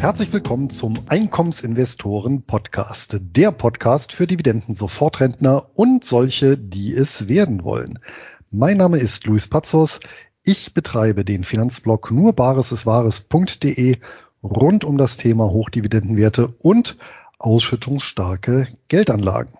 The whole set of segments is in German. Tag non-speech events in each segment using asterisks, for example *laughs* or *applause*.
Herzlich willkommen zum Einkommensinvestoren Podcast, der Podcast für Dividenden-Sofortrentner und solche, die es werden wollen. Mein Name ist Luis Pazos. Ich betreibe den Finanzblog nurbaresiswahres.de rund um das Thema Hochdividendenwerte und ausschüttungsstarke Geldanlagen.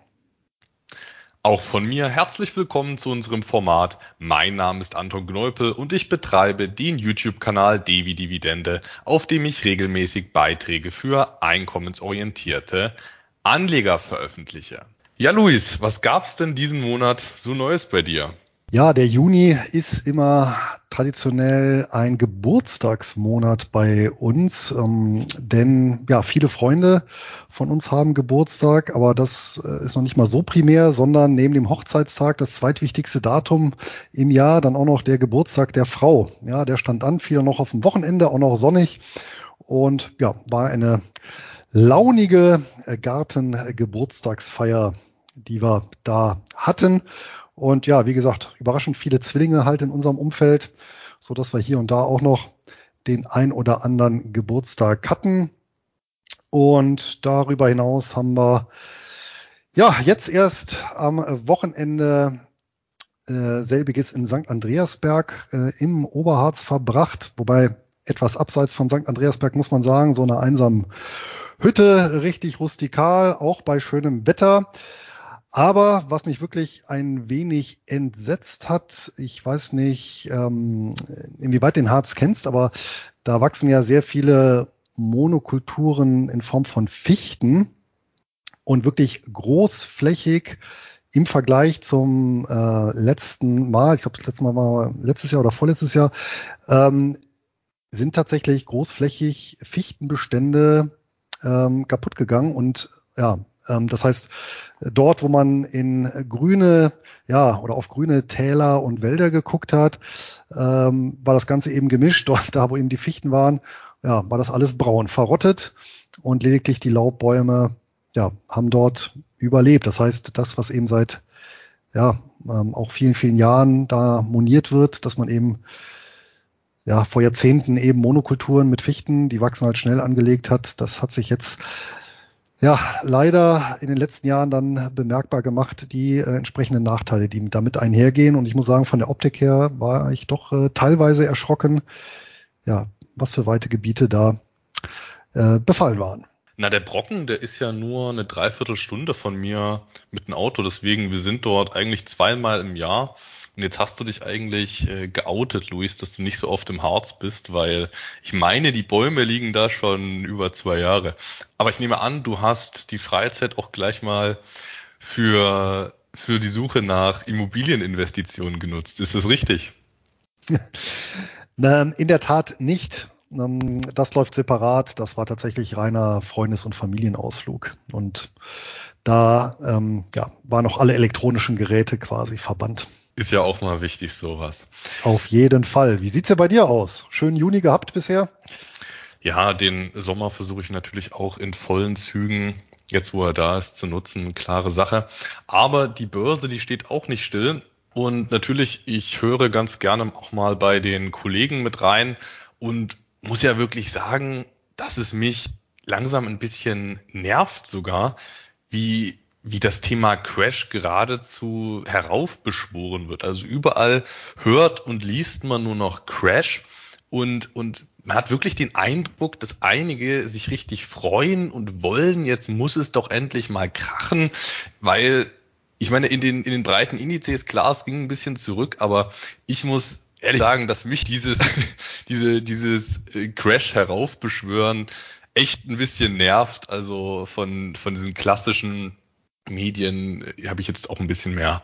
Auch von mir herzlich willkommen zu unserem Format. Mein Name ist Anton Gneupel und ich betreibe den YouTube-Kanal Devi Dividende, auf dem ich regelmäßig Beiträge für einkommensorientierte Anleger veröffentliche. Ja, Luis, was gab's denn diesen Monat so Neues bei dir? Ja, der Juni ist immer traditionell ein Geburtstagsmonat bei uns, ähm, denn ja, viele Freunde von uns haben Geburtstag, aber das äh, ist noch nicht mal so primär, sondern neben dem Hochzeitstag das zweitwichtigste Datum im Jahr, dann auch noch der Geburtstag der Frau. Ja, der stand an, fiel noch auf dem Wochenende, auch noch sonnig und ja, war eine launige äh, Gartengeburtstagsfeier, die wir da hatten. Und ja, wie gesagt, überraschend viele Zwillinge halt in unserem Umfeld, so dass wir hier und da auch noch den ein oder anderen Geburtstag hatten. Und darüber hinaus haben wir ja jetzt erst am Wochenende äh, selbiges in St. Andreasberg äh, im Oberharz verbracht, wobei etwas abseits von St. Andreasberg muss man sagen, so eine einsame Hütte, richtig rustikal, auch bei schönem Wetter. Aber was mich wirklich ein wenig entsetzt hat, ich weiß nicht, ähm, inwieweit den Harz kennst, aber da wachsen ja sehr viele Monokulturen in Form von Fichten und wirklich großflächig im Vergleich zum äh, letzten Mal, ich glaube, das letzte Mal war letztes Jahr oder vorletztes Jahr, ähm, sind tatsächlich großflächig Fichtenbestände ähm, kaputt gegangen und ja, das heißt, dort, wo man in grüne, ja, oder auf grüne Täler und Wälder geguckt hat, ähm, war das Ganze eben gemischt. *laughs* Dort, da wo eben die Fichten waren, ja, war das alles braun, verrottet und lediglich die Laubbäume, ja, haben dort überlebt. Das heißt, das, was eben seit, ja, ähm, auch vielen, vielen Jahren da moniert wird, dass man eben ja, vor Jahrzehnten eben Monokulturen mit Fichten, die wachsen halt schnell angelegt hat. Das hat sich jetzt ja, leider in den letzten Jahren dann bemerkbar gemacht, die äh, entsprechenden Nachteile, die damit einhergehen. Und ich muss sagen, von der Optik her war ich doch äh, teilweise erschrocken, ja, was für weite Gebiete da äh, befallen waren. Na, der Brocken, der ist ja nur eine Dreiviertelstunde von mir mit dem Auto. Deswegen, wir sind dort eigentlich zweimal im Jahr. Und jetzt hast du dich eigentlich äh, geoutet, Luis, dass du nicht so oft im Harz bist, weil ich meine, die Bäume liegen da schon über zwei Jahre. Aber ich nehme an, du hast die Freizeit auch gleich mal für, für die Suche nach Immobilieninvestitionen genutzt. Ist das richtig? *laughs* In der Tat nicht. Ähm, das läuft separat. Das war tatsächlich reiner Freundes- und Familienausflug. Und da ähm, ja, waren noch alle elektronischen Geräte quasi verbannt. Ist ja auch mal wichtig, sowas. Auf jeden Fall. Wie sieht's ja bei dir aus? Schönen Juni gehabt bisher? Ja, den Sommer versuche ich natürlich auch in vollen Zügen, jetzt wo er da ist, zu nutzen. Klare Sache. Aber die Börse, die steht auch nicht still. Und natürlich, ich höre ganz gerne auch mal bei den Kollegen mit rein und muss ja wirklich sagen, dass es mich langsam ein bisschen nervt sogar, wie wie das Thema Crash geradezu heraufbeschworen wird. Also überall hört und liest man nur noch Crash und, und man hat wirklich den Eindruck, dass einige sich richtig freuen und wollen, jetzt muss es doch endlich mal krachen, weil ich meine, in den, in den breiten Indizes, klar, es ging ein bisschen zurück, aber ich muss ehrlich sagen, dass mich dieses, *laughs* diese, dieses äh, Crash heraufbeschwören echt ein bisschen nervt. Also von, von diesen klassischen Medien äh, habe ich jetzt auch ein bisschen mehr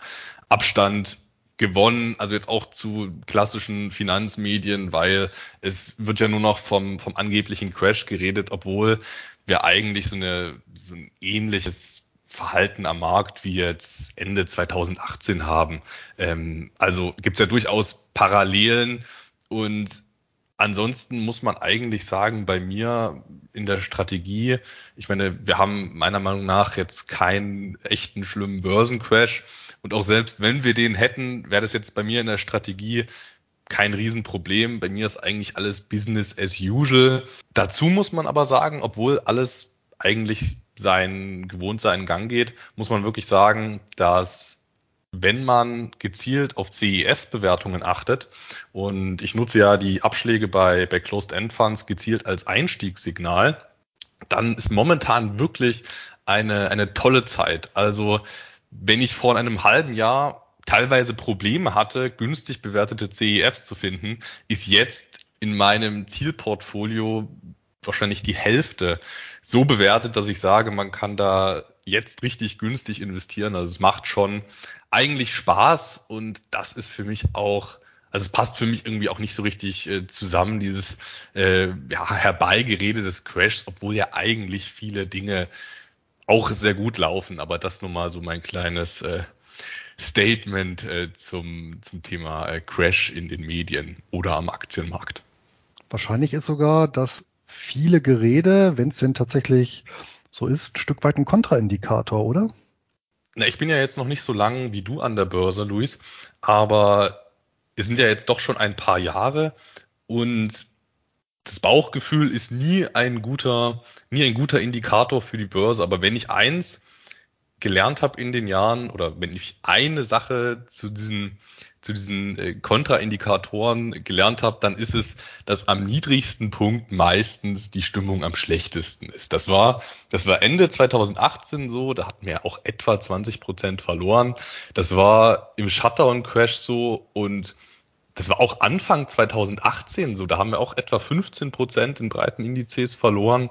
Abstand gewonnen, also jetzt auch zu klassischen Finanzmedien, weil es wird ja nur noch vom, vom angeblichen Crash geredet, obwohl wir eigentlich so, eine, so ein ähnliches Verhalten am Markt wie jetzt Ende 2018 haben. Ähm, also gibt es ja durchaus Parallelen und Ansonsten muss man eigentlich sagen, bei mir in der Strategie, ich meine, wir haben meiner Meinung nach jetzt keinen echten schlimmen Börsencrash. Und auch selbst wenn wir den hätten, wäre das jetzt bei mir in der Strategie kein Riesenproblem. Bei mir ist eigentlich alles Business as usual. Dazu muss man aber sagen, obwohl alles eigentlich seinen gewohnt seinen Gang geht, muss man wirklich sagen, dass wenn man gezielt auf CEF-Bewertungen achtet, und ich nutze ja die Abschläge bei, bei Closed-End-Funds gezielt als Einstiegssignal, dann ist momentan wirklich eine, eine tolle Zeit. Also wenn ich vor einem halben Jahr teilweise Probleme hatte, günstig bewertete CEFs zu finden, ist jetzt in meinem Zielportfolio wahrscheinlich die Hälfte so bewertet, dass ich sage, man kann da jetzt richtig günstig investieren. Also es macht schon eigentlich Spaß und das ist für mich auch, also es passt für mich irgendwie auch nicht so richtig äh, zusammen, dieses äh, ja, Herbeigerede des Crashs, obwohl ja eigentlich viele Dinge auch sehr gut laufen, aber das nun mal so mein kleines äh, Statement äh, zum, zum Thema äh, Crash in den Medien oder am Aktienmarkt. Wahrscheinlich ist sogar das viele Gerede, wenn es denn tatsächlich so ist, ein Stück weit ein Kontraindikator, oder? Na, ich bin ja jetzt noch nicht so lang wie du an der Börse, Luis, aber es sind ja jetzt doch schon ein paar Jahre und das Bauchgefühl ist nie ein guter, nie ein guter Indikator für die Börse. Aber wenn ich eins gelernt habe in den Jahren oder wenn ich eine Sache zu diesen zu diesen äh, Kontraindikatoren gelernt habe, dann ist es, dass am niedrigsten Punkt meistens die Stimmung am schlechtesten ist. Das war, das war Ende 2018 so, da hatten wir auch etwa 20 Prozent verloren. Das war im Shutdown-Crash so und das war auch Anfang 2018 so, da haben wir auch etwa 15 Prozent in breiten Indizes verloren.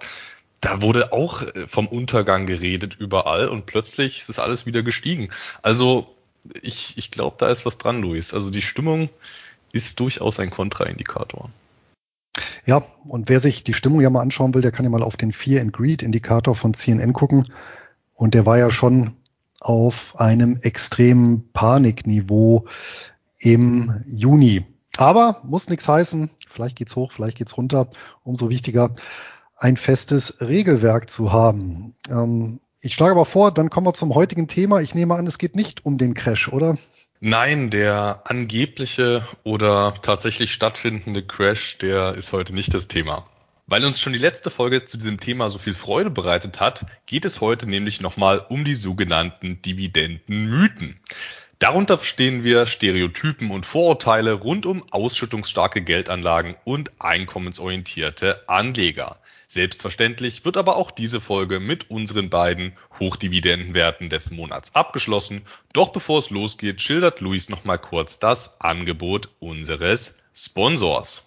Da wurde auch äh, vom Untergang geredet überall und plötzlich ist alles wieder gestiegen. Also ich, ich glaube, da ist was dran, Luis. Also die Stimmung ist durchaus ein Kontraindikator. Ja, und wer sich die Stimmung ja mal anschauen will, der kann ja mal auf den Fear and Greed Indikator von CNN gucken. Und der war ja schon auf einem extremen Panikniveau im Juni. Aber muss nichts heißen. Vielleicht geht's hoch, vielleicht geht's runter. Umso wichtiger, ein festes Regelwerk zu haben. Ähm, ich schlage aber vor, dann kommen wir zum heutigen Thema. Ich nehme an, es geht nicht um den Crash, oder? Nein, der angebliche oder tatsächlich stattfindende Crash, der ist heute nicht das Thema. Weil uns schon die letzte Folge zu diesem Thema so viel Freude bereitet hat, geht es heute nämlich nochmal um die sogenannten Dividendenmythen. Darunter verstehen wir Stereotypen und Vorurteile rund um ausschüttungsstarke Geldanlagen und einkommensorientierte Anleger. Selbstverständlich wird aber auch diese Folge mit unseren beiden Hochdividendenwerten des Monats abgeschlossen. Doch bevor es losgeht, schildert Luis nochmal kurz das Angebot unseres Sponsors.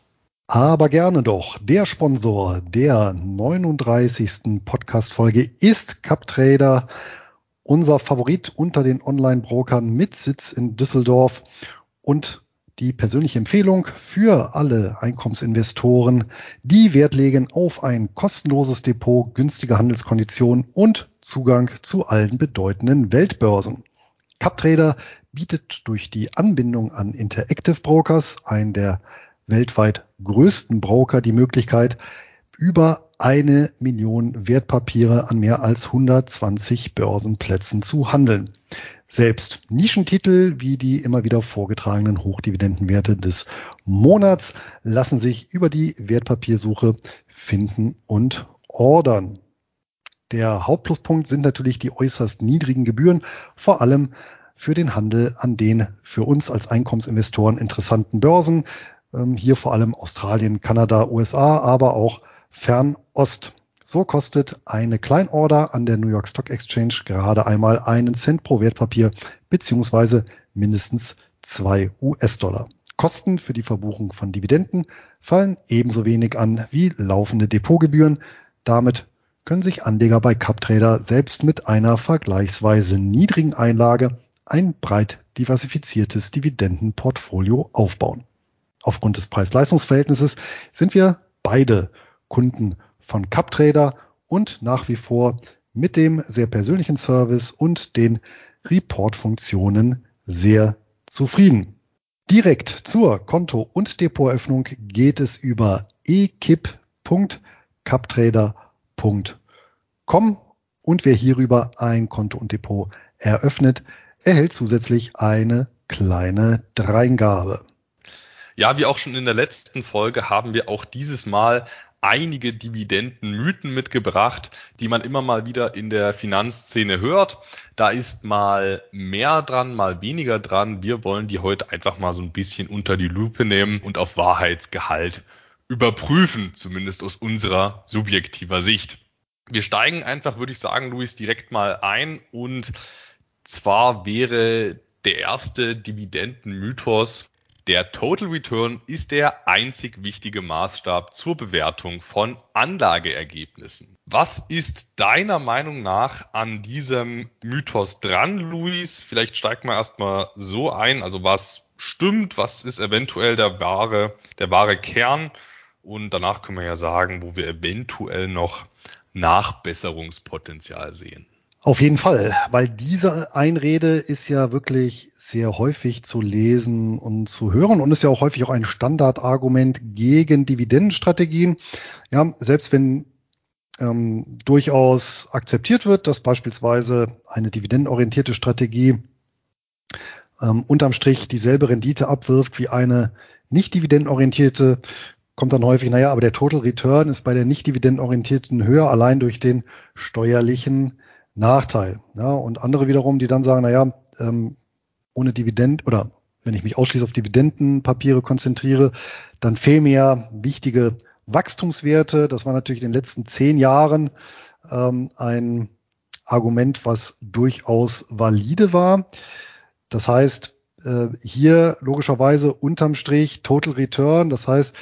Aber gerne doch. Der Sponsor der 39. Podcast-Folge ist CapTrader unser Favorit unter den Online-Brokern mit Sitz in Düsseldorf und die persönliche Empfehlung für alle Einkommensinvestoren, die Wert legen auf ein kostenloses Depot, günstige Handelskonditionen und Zugang zu allen bedeutenden Weltbörsen. CapTrader bietet durch die Anbindung an Interactive Brokers, einen der weltweit größten Broker, die Möglichkeit, über eine Million Wertpapiere an mehr als 120 Börsenplätzen zu handeln. Selbst Nischentitel wie die immer wieder vorgetragenen Hochdividendenwerte des Monats lassen sich über die Wertpapiersuche finden und Ordern. Der Hauptpluspunkt sind natürlich die äußerst niedrigen Gebühren, vor allem für den Handel an den für uns als Einkommensinvestoren interessanten Börsen. Ähm, hier vor allem Australien, Kanada, USA, aber auch Fernost. So kostet eine Kleinorder an der New York Stock Exchange gerade einmal einen Cent pro Wertpapier beziehungsweise mindestens zwei US-Dollar. Kosten für die Verbuchung von Dividenden fallen ebenso wenig an wie laufende Depotgebühren. Damit können sich Anleger bei CapTrader selbst mit einer vergleichsweise niedrigen Einlage ein breit diversifiziertes Dividendenportfolio aufbauen. Aufgrund des Preis-Leistungs-Verhältnisses sind wir beide Kunden von CapTrader und nach wie vor mit dem sehr persönlichen Service und den Report-Funktionen sehr zufrieden. Direkt zur Konto- und Depoteröffnung geht es über ekip.captrader.com und wer hierüber ein Konto und Depot eröffnet, erhält zusätzlich eine kleine Dreingabe. Ja, wie auch schon in der letzten Folge haben wir auch dieses Mal einige Dividendenmythen mitgebracht, die man immer mal wieder in der Finanzszene hört. Da ist mal mehr dran, mal weniger dran. Wir wollen die heute einfach mal so ein bisschen unter die Lupe nehmen und auf Wahrheitsgehalt überprüfen, zumindest aus unserer subjektiver Sicht. Wir steigen einfach, würde ich sagen, Luis, direkt mal ein und zwar wäre der erste Dividendenmythos, der Total Return ist der einzig wichtige Maßstab zur Bewertung von Anlageergebnissen. Was ist deiner Meinung nach an diesem Mythos dran, Luis? Vielleicht steigt man erstmal so ein. Also was stimmt? Was ist eventuell der wahre, der wahre Kern? Und danach können wir ja sagen, wo wir eventuell noch Nachbesserungspotenzial sehen. Auf jeden Fall, weil diese Einrede ist ja wirklich sehr häufig zu lesen und zu hören und ist ja auch häufig auch ein Standardargument gegen Dividendenstrategien. Ja, selbst wenn ähm, durchaus akzeptiert wird, dass beispielsweise eine dividendenorientierte Strategie ähm, unterm Strich dieselbe Rendite abwirft wie eine nicht dividendenorientierte, kommt dann häufig, naja, aber der Total Return ist bei der nicht dividendenorientierten höher, allein durch den steuerlichen Nachteil. Ja, und andere wiederum, die dann sagen, naja, ähm, ohne Dividend oder wenn ich mich ausschließlich auf Dividendenpapiere konzentriere, dann fehlen mir ja wichtige Wachstumswerte. Das war natürlich in den letzten zehn Jahren ähm, ein Argument, was durchaus valide war. Das heißt, äh, hier logischerweise unterm Strich Total Return, das heißt,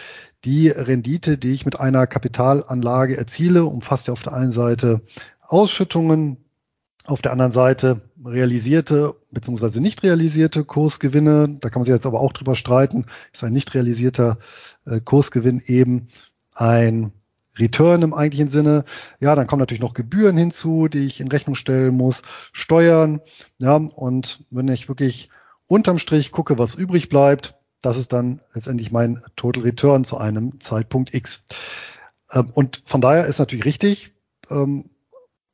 die Rendite, die ich mit einer Kapitalanlage erziele, umfasst ja auf der einen Seite Ausschüttungen, auf der anderen Seite realisierte bzw. nicht realisierte Kursgewinne. Da kann man sich jetzt aber auch drüber streiten. Ist ein nicht realisierter äh, Kursgewinn eben ein Return im eigentlichen Sinne. Ja, dann kommen natürlich noch Gebühren hinzu, die ich in Rechnung stellen muss, Steuern. Ja, und wenn ich wirklich unterm Strich gucke, was übrig bleibt, das ist dann letztendlich mein Total Return zu einem Zeitpunkt X. Ähm, und von daher ist natürlich richtig, ähm,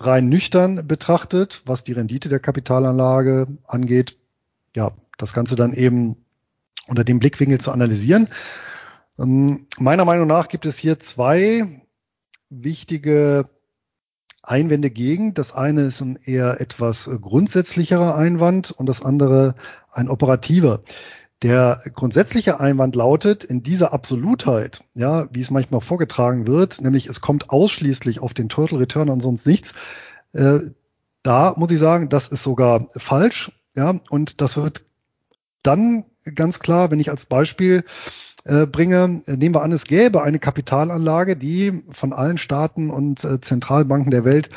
rein nüchtern betrachtet, was die Rendite der Kapitalanlage angeht, ja, das Ganze dann eben unter dem Blickwinkel zu analysieren. Ähm, meiner Meinung nach gibt es hier zwei wichtige Einwände gegen. Das eine ist ein eher etwas grundsätzlicherer Einwand und das andere ein operativer. Der grundsätzliche Einwand lautet, in dieser Absolutheit, ja, wie es manchmal vorgetragen wird, nämlich es kommt ausschließlich auf den Total Return und sonst nichts, äh, da muss ich sagen, das ist sogar falsch, ja, und das wird dann ganz klar, wenn ich als Beispiel äh, bringe, nehmen wir an, es gäbe eine Kapitalanlage, die von allen Staaten und äh, Zentralbanken der Welt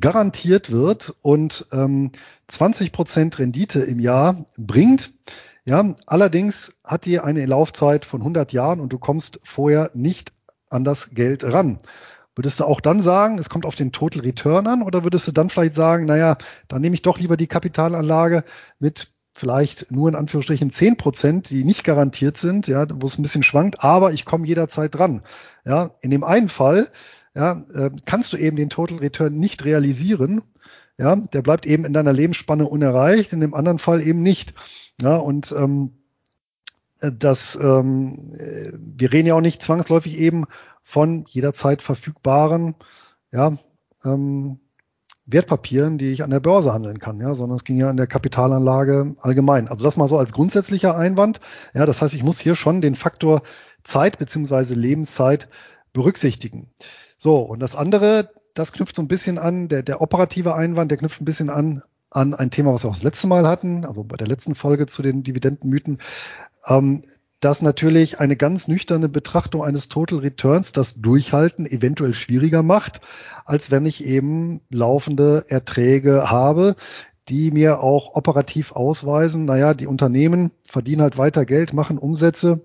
garantiert wird und ähm, 20 Prozent Rendite im Jahr bringt ja, allerdings hat die eine Laufzeit von 100 Jahren und du kommst vorher nicht an das Geld ran. Würdest du auch dann sagen, es kommt auf den Total Return an oder würdest du dann vielleicht sagen, naja, dann nehme ich doch lieber die Kapitalanlage mit vielleicht nur in Anführungsstrichen 10 Prozent, die nicht garantiert sind, ja, wo es ein bisschen schwankt, aber ich komme jederzeit dran. Ja, in dem einen Fall, ja, äh, kannst du eben den Total Return nicht realisieren. Ja, der bleibt eben in deiner Lebensspanne unerreicht, in dem anderen Fall eben nicht. Ja, und ähm, das, ähm, wir reden ja auch nicht zwangsläufig eben von jederzeit verfügbaren ja, ähm, Wertpapieren, die ich an der Börse handeln kann, ja, sondern es ging ja an der Kapitalanlage allgemein. Also das mal so als grundsätzlicher Einwand. Ja, das heißt, ich muss hier schon den Faktor Zeit beziehungsweise Lebenszeit berücksichtigen. So, und das andere, das knüpft so ein bisschen an, der, der operative Einwand, der knüpft ein bisschen an an ein Thema, was wir auch das letzte Mal hatten, also bei der letzten Folge zu den Dividendenmythen, ähm, dass natürlich eine ganz nüchterne Betrachtung eines Total Returns das Durchhalten eventuell schwieriger macht, als wenn ich eben laufende Erträge habe, die mir auch operativ ausweisen, naja, die Unternehmen verdienen halt weiter Geld, machen Umsätze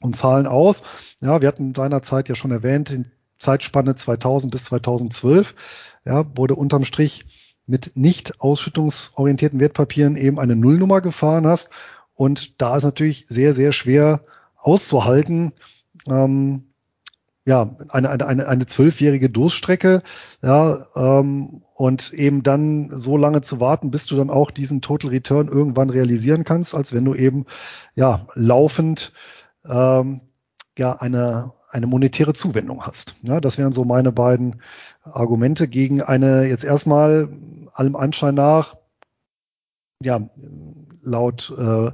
und zahlen aus. Ja, wir hatten seinerzeit ja schon erwähnt, in Zeitspanne 2000 bis 2012, ja, wurde unterm Strich mit nicht ausschüttungsorientierten Wertpapieren eben eine Nullnummer gefahren hast. Und da ist natürlich sehr, sehr schwer auszuhalten. Ähm, ja, eine, eine, eine, eine zwölfjährige Durststrecke, ja, ähm, und eben dann so lange zu warten, bis du dann auch diesen Total Return irgendwann realisieren kannst, als wenn du eben ja laufend ähm, ja eine eine monetäre Zuwendung hast. Ja, das wären so meine beiden Argumente gegen eine jetzt erstmal allem Anschein nach, ja, laut äh,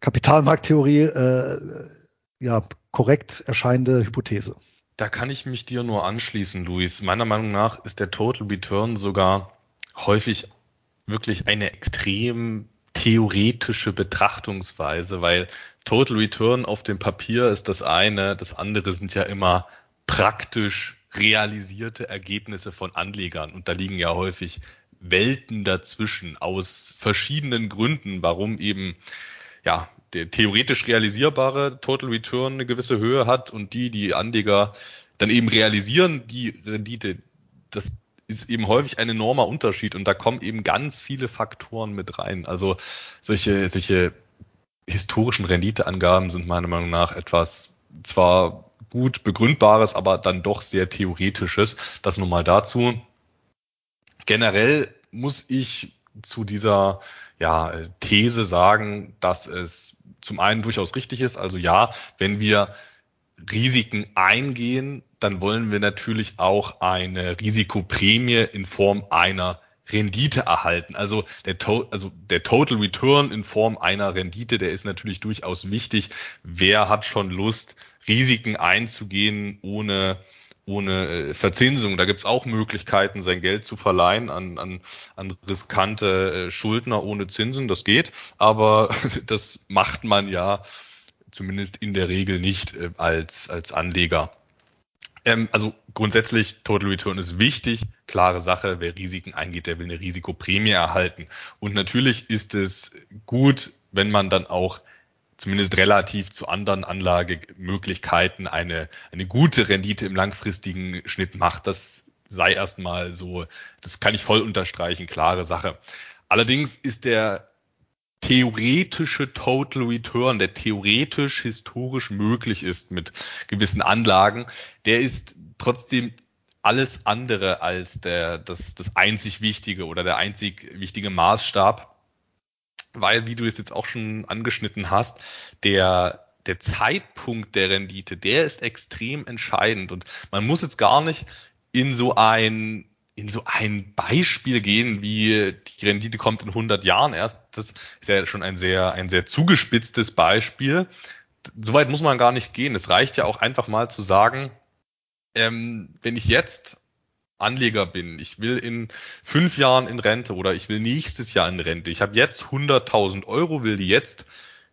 Kapitalmarkttheorie äh, ja, korrekt erscheinende Hypothese. Da kann ich mich dir nur anschließen, Luis. Meiner Meinung nach ist der Total Return sogar häufig wirklich eine extrem theoretische Betrachtungsweise, weil Total Return auf dem Papier ist das eine, das andere sind ja immer praktisch realisierte Ergebnisse von Anlegern und da liegen ja häufig Welten dazwischen aus verschiedenen Gründen, warum eben ja der theoretisch realisierbare Total Return eine gewisse Höhe hat und die, die Anleger dann eben realisieren, die Rendite, das ist eben häufig ein enormer Unterschied und da kommen eben ganz viele Faktoren mit rein. Also solche, solche historischen Renditeangaben sind meiner Meinung nach etwas zwar gut begründbares, aber dann doch sehr theoretisches. Das nun mal dazu. Generell muss ich zu dieser ja, These sagen, dass es zum einen durchaus richtig ist. Also ja, wenn wir Risiken eingehen, dann wollen wir natürlich auch eine Risikoprämie in Form einer Rendite erhalten. Also der, to also der Total Return in Form einer Rendite, der ist natürlich durchaus wichtig. Wer hat schon Lust, Risiken einzugehen ohne ohne äh, Verzinsung. Da gibt's auch Möglichkeiten, sein Geld zu verleihen an, an, an riskante äh, Schuldner ohne Zinsen. Das geht, aber *laughs* das macht man ja zumindest in der Regel nicht äh, als, als Anleger. Ähm, also grundsätzlich, Total Return ist wichtig, klare Sache. Wer Risiken eingeht, der will eine Risikoprämie erhalten. Und natürlich ist es gut, wenn man dann auch zumindest relativ zu anderen Anlagemöglichkeiten eine, eine gute Rendite im langfristigen Schnitt macht. Das sei erstmal so, das kann ich voll unterstreichen, klare Sache. Allerdings ist der theoretische Total Return, der theoretisch historisch möglich ist mit gewissen Anlagen, der ist trotzdem alles andere als der, das, das einzig Wichtige oder der einzig wichtige Maßstab, weil, wie du es jetzt auch schon angeschnitten hast, der, der Zeitpunkt der Rendite, der ist extrem entscheidend und man muss jetzt gar nicht in so ein in so ein Beispiel gehen, wie die Rendite kommt in 100 Jahren erst. Das ist ja schon ein sehr, ein sehr zugespitztes Beispiel. Soweit muss man gar nicht gehen. Es reicht ja auch einfach mal zu sagen, ähm, wenn ich jetzt Anleger bin, ich will in fünf Jahren in Rente oder ich will nächstes Jahr in Rente, ich habe jetzt 100.000 Euro, will die jetzt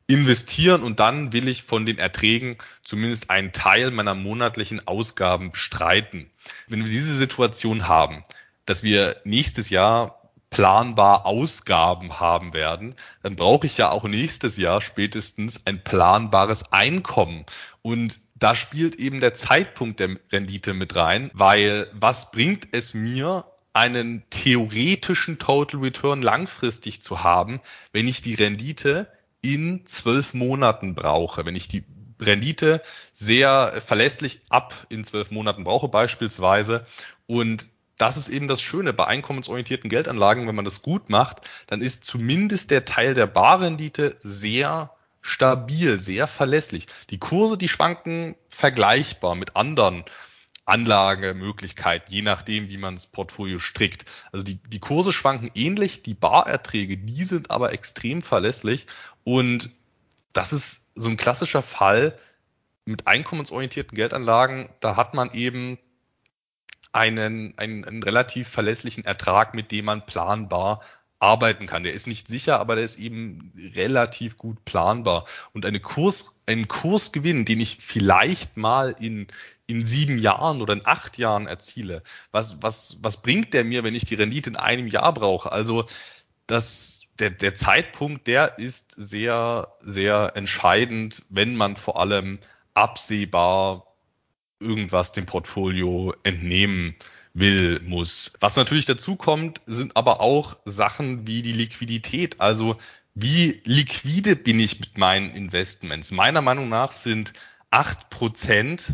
investieren und dann will ich von den Erträgen zumindest einen Teil meiner monatlichen Ausgaben bestreiten. Wenn wir diese Situation haben, dass wir nächstes Jahr planbar Ausgaben haben werden, dann brauche ich ja auch nächstes Jahr spätestens ein planbares Einkommen. Und da spielt eben der Zeitpunkt der Rendite mit rein, weil was bringt es mir, einen theoretischen Total Return langfristig zu haben, wenn ich die Rendite in zwölf Monaten brauche. Wenn ich die Rendite sehr verlässlich ab in zwölf Monaten brauche beispielsweise und das ist eben das Schöne bei einkommensorientierten Geldanlagen, wenn man das gut macht, dann ist zumindest der Teil der Barrendite sehr stabil, sehr verlässlich. Die Kurse, die schwanken vergleichbar mit anderen Anlagemöglichkeit, je nachdem, wie man das Portfolio strickt. Also die, die Kurse schwanken ähnlich, die Barerträge, die sind aber extrem verlässlich und das ist so ein klassischer Fall mit einkommensorientierten Geldanlagen. Da hat man eben einen, einen, einen relativ verlässlichen Ertrag, mit dem man planbar arbeiten kann. Der ist nicht sicher, aber der ist eben relativ gut planbar. Und eine Kurs, einen Kursgewinn, den ich vielleicht mal in, in sieben Jahren oder in acht Jahren erziele, was, was, was bringt der mir, wenn ich die Rendite in einem Jahr brauche? Also das, der, der Zeitpunkt, der ist sehr, sehr entscheidend, wenn man vor allem absehbar irgendwas dem Portfolio entnehmen will, muss. Was natürlich dazu kommt, sind aber auch Sachen wie die Liquidität. Also wie liquide bin ich mit meinen Investments? Meiner Meinung nach sind acht Prozent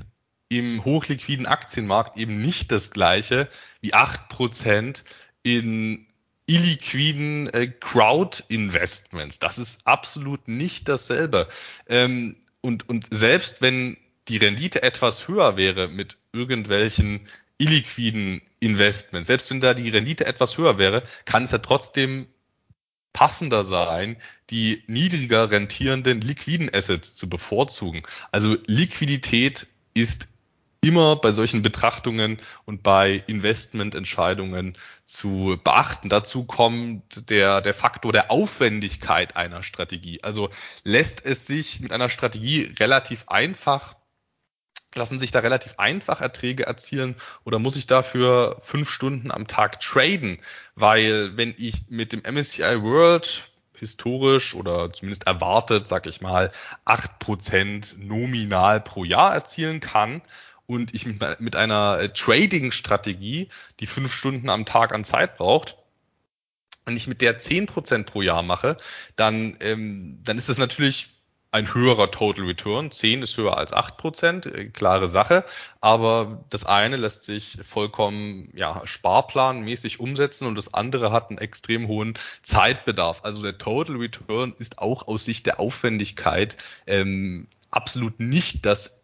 im hochliquiden Aktienmarkt eben nicht das gleiche wie acht Prozent in illiquiden äh, Crowd-Investments. Das ist absolut nicht dasselbe. Ähm, und, und selbst wenn die Rendite etwas höher wäre mit irgendwelchen illiquiden Investments, selbst wenn da die Rendite etwas höher wäre, kann es ja trotzdem passender sein, die niedriger rentierenden liquiden Assets zu bevorzugen. Also Liquidität ist immer bei solchen Betrachtungen und bei Investmententscheidungen zu beachten. Dazu kommt der, der Faktor der Aufwendigkeit einer Strategie. Also lässt es sich mit einer Strategie relativ einfach lassen sich da relativ einfach Erträge erzielen oder muss ich dafür fünf Stunden am Tag traden? Weil wenn ich mit dem MSCI World historisch oder zumindest erwartet, sag ich mal, acht Prozent nominal pro Jahr erzielen kann und ich mit, einer äh, Trading-Strategie, die fünf Stunden am Tag an Zeit braucht, wenn ich mit der zehn Prozent pro Jahr mache, dann, ähm, dann ist das natürlich ein höherer Total Return. 10 ist höher als 8 Prozent, äh, klare Sache. Aber das eine lässt sich vollkommen ja, sparplanmäßig umsetzen und das andere hat einen extrem hohen Zeitbedarf. Also der Total Return ist auch aus Sicht der Aufwendigkeit ähm, absolut nicht das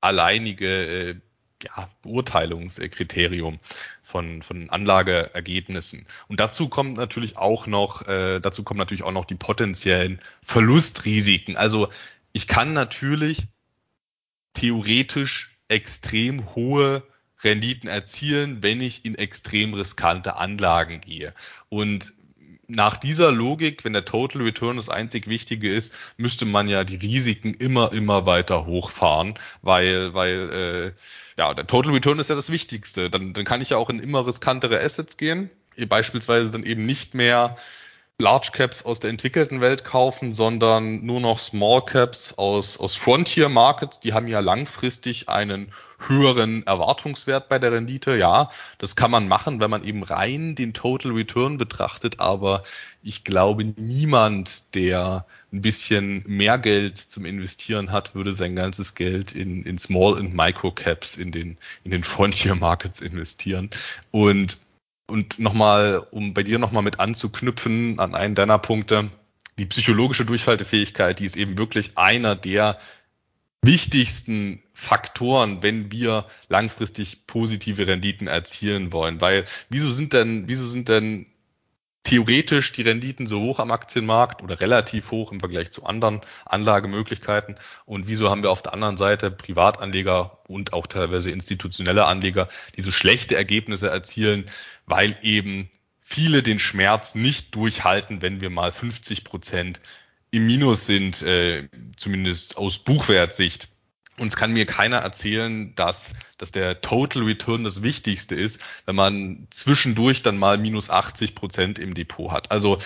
alleinige äh, ja, Beurteilungskriterium von, von Anlageergebnissen. Und dazu kommt natürlich auch noch, äh, dazu kommen natürlich auch noch die potenziellen Verlustrisiken. Also ich kann natürlich theoretisch extrem hohe Renditen erzielen, wenn ich in extrem riskante Anlagen gehe. Und nach dieser Logik, wenn der Total Return das einzig Wichtige ist, müsste man ja die Risiken immer, immer weiter hochfahren, weil, weil äh, ja, der Total Return ist ja das Wichtigste. Dann, dann kann ich ja auch in immer riskantere Assets gehen, beispielsweise dann eben nicht mehr Large Caps aus der entwickelten Welt kaufen, sondern nur noch Small Caps aus, aus Frontier Markets. Die haben ja langfristig einen höheren Erwartungswert bei der Rendite. Ja, das kann man machen, wenn man eben rein den Total Return betrachtet. Aber ich glaube, niemand, der ein bisschen mehr Geld zum Investieren hat, würde sein ganzes Geld in, in Small und Micro Caps in den, in den Frontier Markets investieren. Und und nochmal, um bei dir nochmal mit anzuknüpfen an einen deiner Punkte, die psychologische Durchhaltefähigkeit, die ist eben wirklich einer der wichtigsten Faktoren, wenn wir langfristig positive Renditen erzielen wollen. Weil wieso sind denn, wieso sind denn theoretisch die Renditen so hoch am Aktienmarkt oder relativ hoch im Vergleich zu anderen Anlagemöglichkeiten? Und wieso haben wir auf der anderen Seite Privatanleger und auch teilweise institutionelle Anleger, die so schlechte Ergebnisse erzielen, weil eben viele den Schmerz nicht durchhalten, wenn wir mal 50 Prozent im Minus sind, äh, zumindest aus Buchwertsicht. Und es kann mir keiner erzählen, dass, dass der Total Return das Wichtigste ist, wenn man zwischendurch dann mal minus 80 Prozent im Depot hat. Also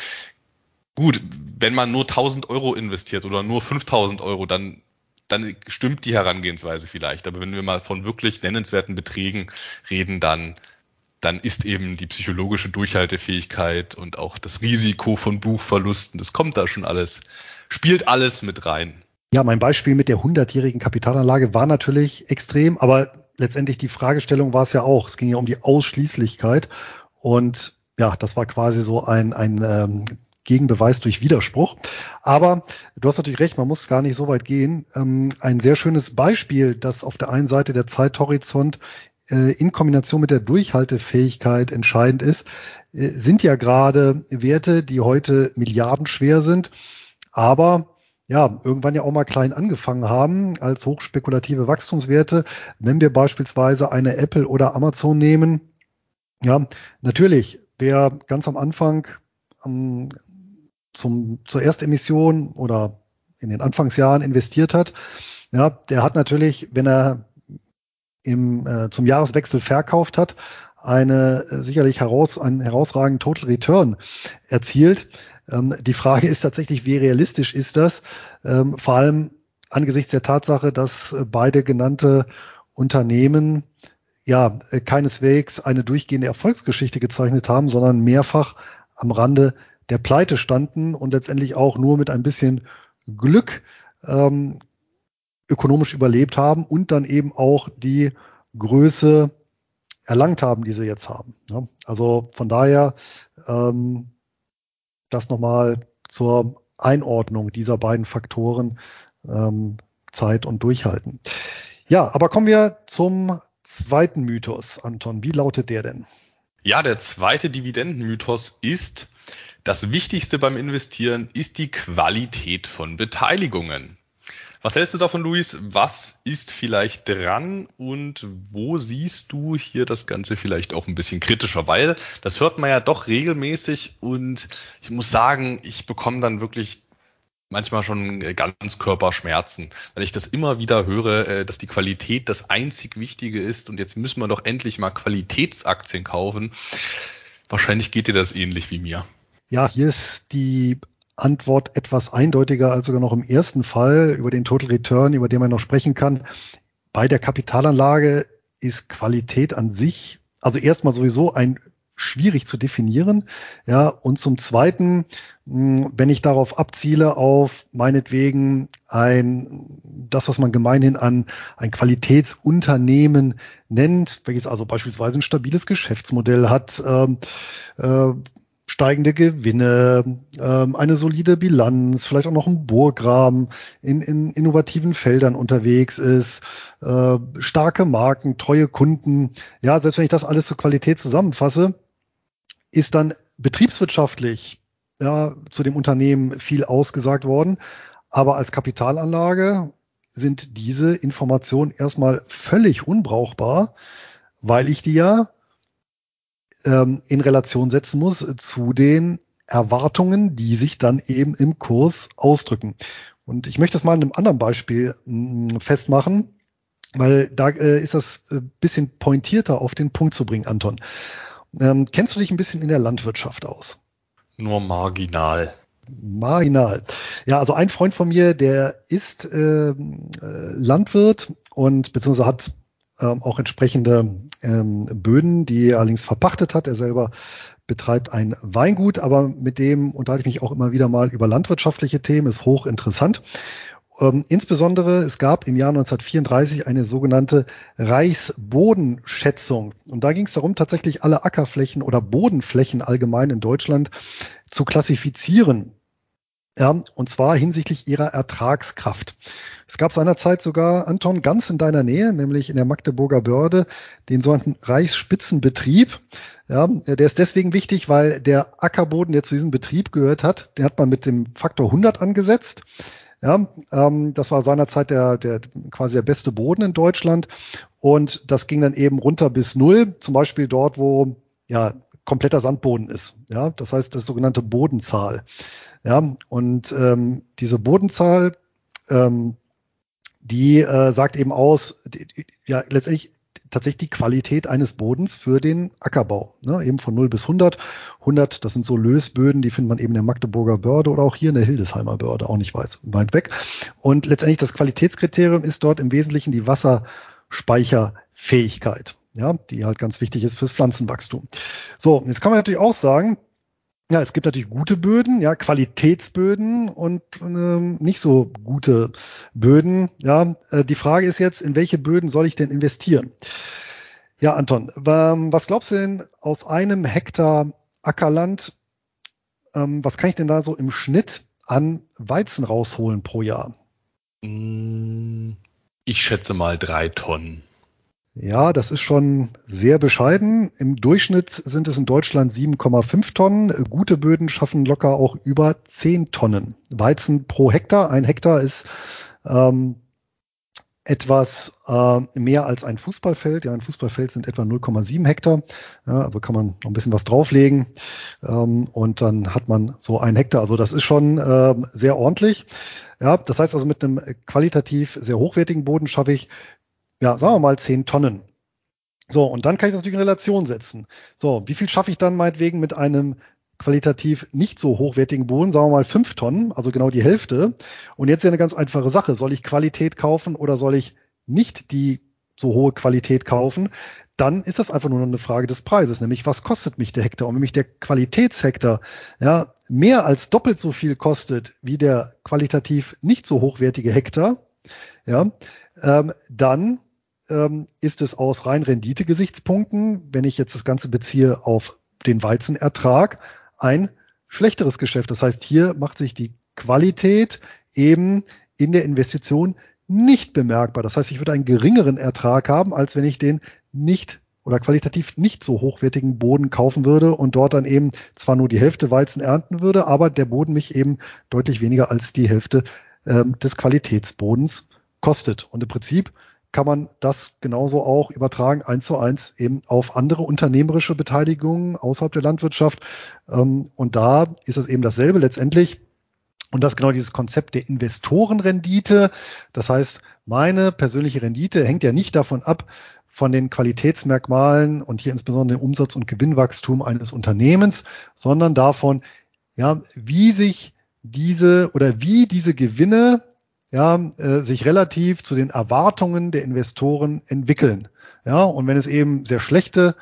gut, wenn man nur 1000 Euro investiert oder nur 5000 Euro, dann, dann stimmt die Herangehensweise vielleicht. Aber wenn wir mal von wirklich nennenswerten Beträgen reden, dann, dann ist eben die psychologische Durchhaltefähigkeit und auch das Risiko von Buchverlusten, das kommt da schon alles, spielt alles mit rein. Ja, mein Beispiel mit der 100-jährigen Kapitalanlage war natürlich extrem, aber letztendlich die Fragestellung war es ja auch. Es ging ja um die Ausschließlichkeit und ja, das war quasi so ein, ein ähm, Gegenbeweis durch Widerspruch. Aber du hast natürlich recht, man muss gar nicht so weit gehen. Ähm, ein sehr schönes Beispiel, das auf der einen Seite der Zeithorizont äh, in Kombination mit der Durchhaltefähigkeit entscheidend ist, äh, sind ja gerade Werte, die heute milliardenschwer sind, aber ja, irgendwann ja auch mal klein angefangen haben als hochspekulative Wachstumswerte. Wenn wir beispielsweise eine Apple oder Amazon nehmen, ja, natürlich, wer ganz am Anfang um, zum, zur Erstemission oder in den Anfangsjahren investiert hat, ja, der hat natürlich, wenn er im, äh, zum Jahreswechsel verkauft hat, eine äh, sicherlich heraus, einen herausragenden Total Return erzielt. Ähm, die Frage ist tatsächlich, wie realistisch ist das? Ähm, vor allem angesichts der Tatsache, dass äh, beide genannte Unternehmen ja äh, keineswegs eine durchgehende Erfolgsgeschichte gezeichnet haben, sondern mehrfach am Rande der Pleite standen und letztendlich auch nur mit ein bisschen Glück ähm, ökonomisch überlebt haben und dann eben auch die Größe erlangt haben, die sie jetzt haben. Ja, also von daher ähm, das nochmal zur Einordnung dieser beiden Faktoren ähm, Zeit und Durchhalten. Ja, aber kommen wir zum zweiten Mythos, Anton. Wie lautet der denn? Ja, der zweite Dividendenmythos ist, das Wichtigste beim Investieren ist die Qualität von Beteiligungen. Was hältst du davon, Luis? Was ist vielleicht dran und wo siehst du hier das Ganze vielleicht auch ein bisschen kritischer? Weil das hört man ja doch regelmäßig und ich muss sagen, ich bekomme dann wirklich manchmal schon ganz Körperschmerzen, wenn ich das immer wieder höre, äh, dass die Qualität das einzig Wichtige ist und jetzt müssen wir doch endlich mal Qualitätsaktien kaufen. Wahrscheinlich geht dir das ähnlich wie mir. Ja, hier ist die Antwort etwas eindeutiger als sogar noch im ersten Fall über den Total Return, über den man noch sprechen kann. Bei der Kapitalanlage ist Qualität an sich, also erstmal sowieso ein schwierig zu definieren. Ja, und zum Zweiten, hm, wenn ich darauf abziele, auf meinetwegen ein, das, was man gemeinhin an ein Qualitätsunternehmen nennt, welches also beispielsweise ein stabiles Geschäftsmodell hat, ähm, äh, steigende Gewinne, ähm, eine solide Bilanz, vielleicht auch noch ein Burggraben, in, in innovativen Feldern unterwegs ist, äh, starke Marken, treue Kunden. Ja, selbst wenn ich das alles zur Qualität zusammenfasse, ist dann betriebswirtschaftlich ja, zu dem Unternehmen viel ausgesagt worden. Aber als Kapitalanlage sind diese Informationen erstmal völlig unbrauchbar, weil ich die ja ähm, in Relation setzen muss zu den Erwartungen, die sich dann eben im Kurs ausdrücken. Und ich möchte das mal in einem anderen Beispiel mh, mm, festmachen, weil da äh, ist das äh, bisschen pointierter auf den Punkt zu bringen, Anton. Ähm, kennst du dich ein bisschen in der Landwirtschaft aus? Nur marginal. Marginal. Ja, also ein Freund von mir, der ist ähm, äh, Landwirt und beziehungsweise hat ähm, auch entsprechende ähm, Böden, die er allerdings verpachtet hat. Er selber betreibt ein Weingut, aber mit dem unterhalte ich mich auch immer wieder mal über landwirtschaftliche Themen, ist hochinteressant. Ähm, insbesondere, es gab im Jahr 1934 eine sogenannte Reichsbodenschätzung. Und da ging es darum, tatsächlich alle Ackerflächen oder Bodenflächen allgemein in Deutschland zu klassifizieren. Ja, und zwar hinsichtlich ihrer Ertragskraft. Es gab seinerzeit sogar, Anton, ganz in deiner Nähe, nämlich in der Magdeburger Börde, den sogenannten Reichsspitzenbetrieb. Ja, der ist deswegen wichtig, weil der Ackerboden, der zu diesem Betrieb gehört hat, den hat man mit dem Faktor 100 angesetzt. Ja, ähm, das war seinerzeit der, der quasi der beste Boden in Deutschland. Und das ging dann eben runter bis null, zum Beispiel dort, wo ja kompletter Sandboden ist. Ja, das heißt, das sogenannte Bodenzahl. Ja, und ähm, diese Bodenzahl, ähm, die äh, sagt eben aus, die, ja, letztendlich tatsächlich die Qualität eines Bodens für den Ackerbau. Ne? Eben von 0 bis 100. 100, das sind so Lösböden, die findet man eben in der Magdeburger Börde oder auch hier in der Hildesheimer Börde, auch nicht weit, weit weg. Und letztendlich das Qualitätskriterium ist dort im Wesentlichen die Wasserspeicherfähigkeit, ja, die halt ganz wichtig ist fürs Pflanzenwachstum. So, jetzt kann man natürlich auch sagen, ja, es gibt natürlich gute Böden, ja, Qualitätsböden und ähm, nicht so gute Böden. Ja, äh, die Frage ist jetzt, in welche Böden soll ich denn investieren? Ja, Anton, ähm, was glaubst du denn aus einem Hektar Ackerland? Ähm, was kann ich denn da so im Schnitt an Weizen rausholen pro Jahr? Mm, ich schätze mal drei Tonnen. Ja, das ist schon sehr bescheiden. Im Durchschnitt sind es in Deutschland 7,5 Tonnen. Gute Böden schaffen locker auch über 10 Tonnen. Weizen pro Hektar. Ein Hektar ist ähm, etwas äh, mehr als ein Fußballfeld. Ja, ein Fußballfeld sind etwa 0,7 Hektar. Ja, also kann man noch ein bisschen was drauflegen ähm, und dann hat man so ein Hektar. Also das ist schon äh, sehr ordentlich. Ja, das heißt also mit einem qualitativ sehr hochwertigen Boden schaffe ich ja, sagen wir mal 10 Tonnen. So, und dann kann ich das natürlich in Relation setzen. So, wie viel schaffe ich dann meinetwegen mit einem qualitativ nicht so hochwertigen Boden, sagen wir mal 5 Tonnen, also genau die Hälfte. Und jetzt ist ja eine ganz einfache Sache. Soll ich Qualität kaufen oder soll ich nicht die so hohe Qualität kaufen? Dann ist das einfach nur eine Frage des Preises, nämlich was kostet mich der Hektar? Und wenn mich der Qualitätshektar ja mehr als doppelt so viel kostet wie der qualitativ nicht so hochwertige Hektar, ja, ähm, dann ähm, ist es aus rein Rendite-Gesichtspunkten, wenn ich jetzt das Ganze beziehe auf den Weizenertrag, ein schlechteres Geschäft. Das heißt, hier macht sich die Qualität eben in der Investition nicht bemerkbar. Das heißt, ich würde einen geringeren Ertrag haben, als wenn ich den nicht oder qualitativ nicht so hochwertigen Boden kaufen würde und dort dann eben zwar nur die Hälfte Weizen ernten würde, aber der Boden mich eben deutlich weniger als die Hälfte ähm, des Qualitätsbodens kostet. Und im Prinzip kann man das genauso auch übertragen, eins zu eins eben auf andere unternehmerische Beteiligungen außerhalb der Landwirtschaft. Ähm, und da ist es eben dasselbe letztendlich. Und das genau dieses Konzept der Investorenrendite. Das heißt, meine persönliche Rendite hängt ja nicht davon ab, von den Qualitätsmerkmalen und hier insbesondere dem Umsatz- und Gewinnwachstum eines Unternehmens, sondern davon, ja, wie sich diese oder wie diese Gewinne ja, äh, sich relativ zu den Erwartungen der Investoren entwickeln. Ja, und wenn es eben sehr schlechte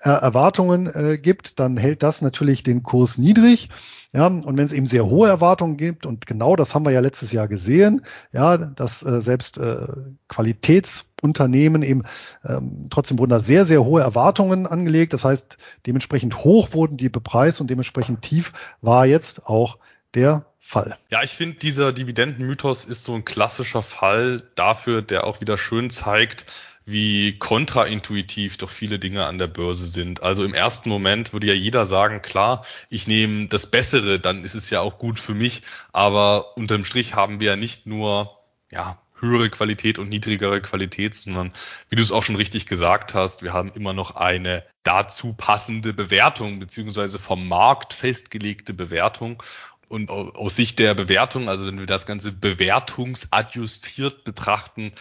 äh, Erwartungen äh, gibt, dann hält das natürlich den Kurs niedrig. Ja, und wenn es eben sehr hohe Erwartungen gibt, und genau das haben wir ja letztes Jahr gesehen, ja, dass äh, selbst äh, Qualitätsunternehmen eben ähm, trotzdem wurden da sehr, sehr hohe Erwartungen angelegt. Das heißt, dementsprechend hoch wurden die bepreist und dementsprechend tief war jetzt auch der Fall. Ja, ich finde, dieser Dividendenmythos ist so ein klassischer Fall dafür, der auch wieder schön zeigt, wie kontraintuitiv doch viele Dinge an der Börse sind. Also im ersten Moment würde ja jeder sagen, klar, ich nehme das Bessere, dann ist es ja auch gut für mich. Aber unterm Strich haben wir ja nicht nur, ja, höhere Qualität und niedrigere Qualität, sondern wie du es auch schon richtig gesagt hast, wir haben immer noch eine dazu passende Bewertung beziehungsweise vom Markt festgelegte Bewertung. Und aus Sicht der Bewertung, also wenn wir das Ganze bewertungsadjustiert betrachten,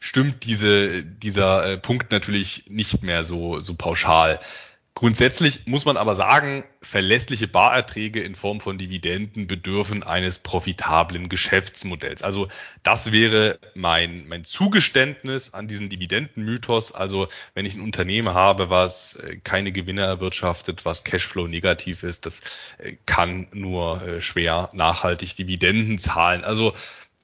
stimmt diese, dieser äh, Punkt natürlich nicht mehr so, so pauschal. Grundsätzlich muss man aber sagen, verlässliche Barerträge in Form von Dividenden bedürfen eines profitablen Geschäftsmodells. Also das wäre mein, mein Zugeständnis an diesen Dividendenmythos. Also wenn ich ein Unternehmen habe, was äh, keine Gewinne erwirtschaftet, was Cashflow negativ ist, das äh, kann nur äh, schwer nachhaltig Dividenden zahlen. Also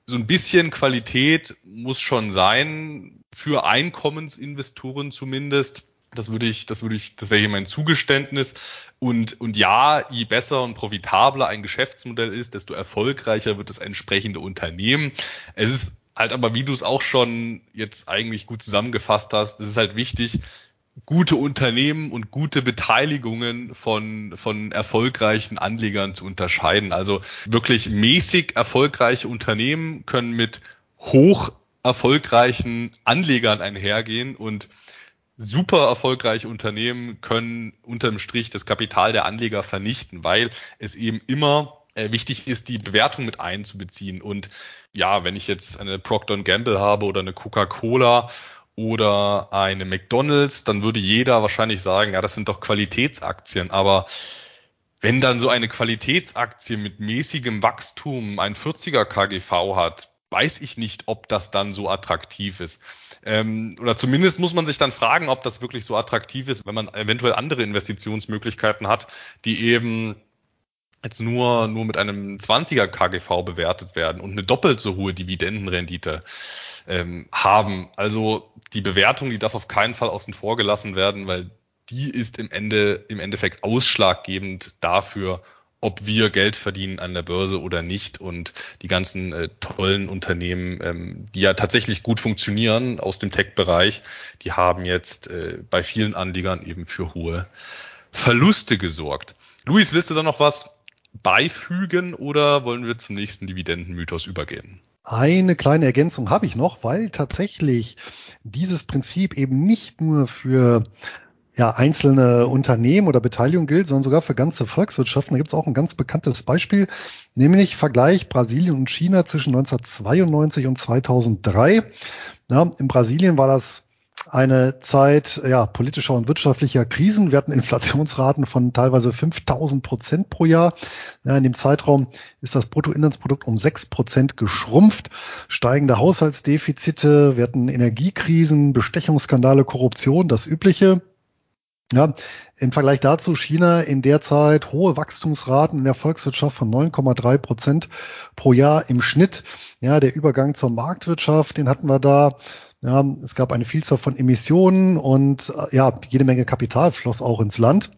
so ein bisschen Qualität muss schon sein, für Einkommensinvestoren zumindest das würde ich, das würde ich, das wäre hier mein Zugeständnis. Und, und ja, je besser und profitabler ein Geschäftsmodell ist, desto erfolgreicher wird das entsprechende Unternehmen. Es ist halt aber, wie du es auch schon jetzt eigentlich gut zusammengefasst hast, es ist halt wichtig, gute Unternehmen und gute Beteiligungen von, von erfolgreichen Anlegern zu unterscheiden. Also wirklich mäßig erfolgreiche Unternehmen können mit hoch erfolgreichen Anlegern einhergehen und super erfolgreiche Unternehmen können unterm Strich das Kapital der Anleger vernichten, weil es eben immer äh, wichtig ist, die Bewertung mit einzubeziehen. Und ja, wenn ich jetzt eine Procter Gamble habe oder eine Coca-Cola oder eine McDonald's, dann würde jeder wahrscheinlich sagen, ja, das sind doch Qualitätsaktien. Aber wenn dann so eine Qualitätsaktie mit mäßigem Wachstum ein 40er KGV hat, weiß ich nicht, ob das dann so attraktiv ist. Ähm, oder zumindest muss man sich dann fragen, ob das wirklich so attraktiv ist, wenn man eventuell andere Investitionsmöglichkeiten hat, die eben jetzt nur, nur mit einem 20er KGV bewertet werden und eine doppelt so hohe Dividendenrendite ähm, haben. Also die Bewertung, die darf auf keinen Fall außen vor gelassen werden, weil die ist im Ende, im Endeffekt ausschlaggebend dafür, ob wir Geld verdienen an der Börse oder nicht. Und die ganzen äh, tollen Unternehmen, ähm, die ja tatsächlich gut funktionieren aus dem Tech-Bereich, die haben jetzt äh, bei vielen Anlegern eben für hohe Verluste gesorgt. Luis, willst du da noch was beifügen oder wollen wir zum nächsten Dividendenmythos übergehen? Eine kleine Ergänzung habe ich noch, weil tatsächlich dieses Prinzip eben nicht nur für ja, einzelne Unternehmen oder Beteiligungen gilt, sondern sogar für ganze Volkswirtschaften. Da gibt es auch ein ganz bekanntes Beispiel, nämlich Vergleich Brasilien und China zwischen 1992 und 2003. Ja, in Brasilien war das eine Zeit ja, politischer und wirtschaftlicher Krisen. Wir hatten Inflationsraten von teilweise 5000 Prozent pro Jahr. Ja, in dem Zeitraum ist das Bruttoinlandsprodukt um sechs Prozent geschrumpft. Steigende Haushaltsdefizite, wir hatten Energiekrisen, Bestechungsskandale, Korruption, das Übliche. Ja, im Vergleich dazu China in der Zeit hohe Wachstumsraten in der Volkswirtschaft von 9,3 Prozent pro Jahr im Schnitt. Ja, der Übergang zur Marktwirtschaft, den hatten wir da. Ja, es gab eine Vielzahl von Emissionen und äh, ja, jede Menge Kapital floss auch ins Land.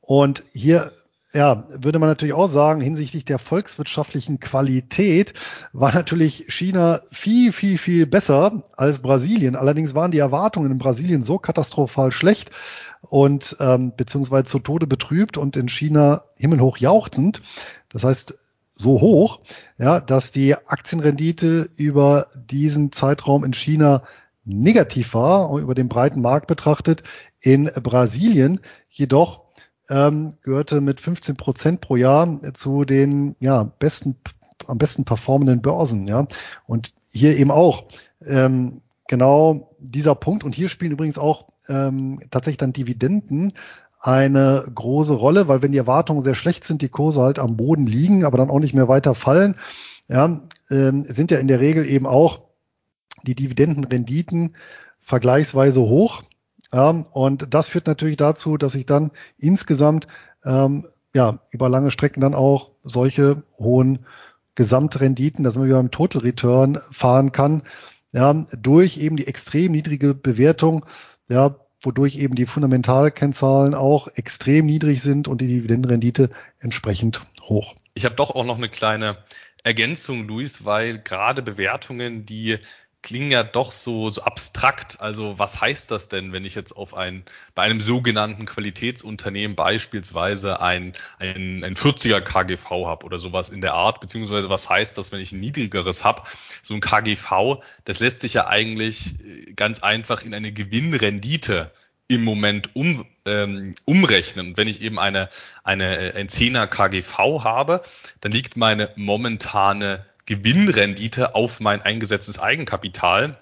Und hier ja, würde man natürlich auch sagen, hinsichtlich der volkswirtschaftlichen Qualität war natürlich China viel, viel, viel besser als Brasilien. Allerdings waren die Erwartungen in Brasilien so katastrophal schlecht und ähm, beziehungsweise zu Tode betrübt und in China himmelhoch jauchzend. Das heißt, so hoch, ja, dass die Aktienrendite über diesen Zeitraum in China negativ war, über den breiten Markt betrachtet. In Brasilien jedoch ähm, gehörte mit 15 Prozent pro Jahr zu den ja, besten, am besten performenden Börsen. Ja. Und hier eben auch ähm, genau dieser Punkt. Und hier spielen übrigens auch ähm, tatsächlich dann Dividenden eine große Rolle, weil wenn die Erwartungen sehr schlecht sind, die Kurse halt am Boden liegen, aber dann auch nicht mehr weiter fallen, ja, ähm, sind ja in der Regel eben auch die Dividendenrenditen vergleichsweise hoch. Ja, und das führt natürlich dazu, dass ich dann insgesamt ähm, ja, über lange Strecken dann auch solche hohen Gesamtrenditen, dass man wieder im Total Return fahren kann, ja, durch eben die extrem niedrige Bewertung, ja, wodurch eben die Fundamentalkennzahlen auch extrem niedrig sind und die Dividendenrendite entsprechend hoch. Ich habe doch auch noch eine kleine Ergänzung, Luis, weil gerade Bewertungen, die klingen ja doch so, so abstrakt. Also was heißt das denn, wenn ich jetzt auf ein, bei einem sogenannten Qualitätsunternehmen beispielsweise ein, ein, ein 40er KGV habe oder sowas in der Art, beziehungsweise was heißt das, wenn ich ein niedrigeres habe? So ein KGV, das lässt sich ja eigentlich äh, ganz einfach in eine Gewinnrendite im Moment um, ähm, umrechnen. Und wenn ich eben eine, eine, ein 10er KGV habe, dann liegt meine momentane Gewinnrendite auf mein eingesetztes Eigenkapital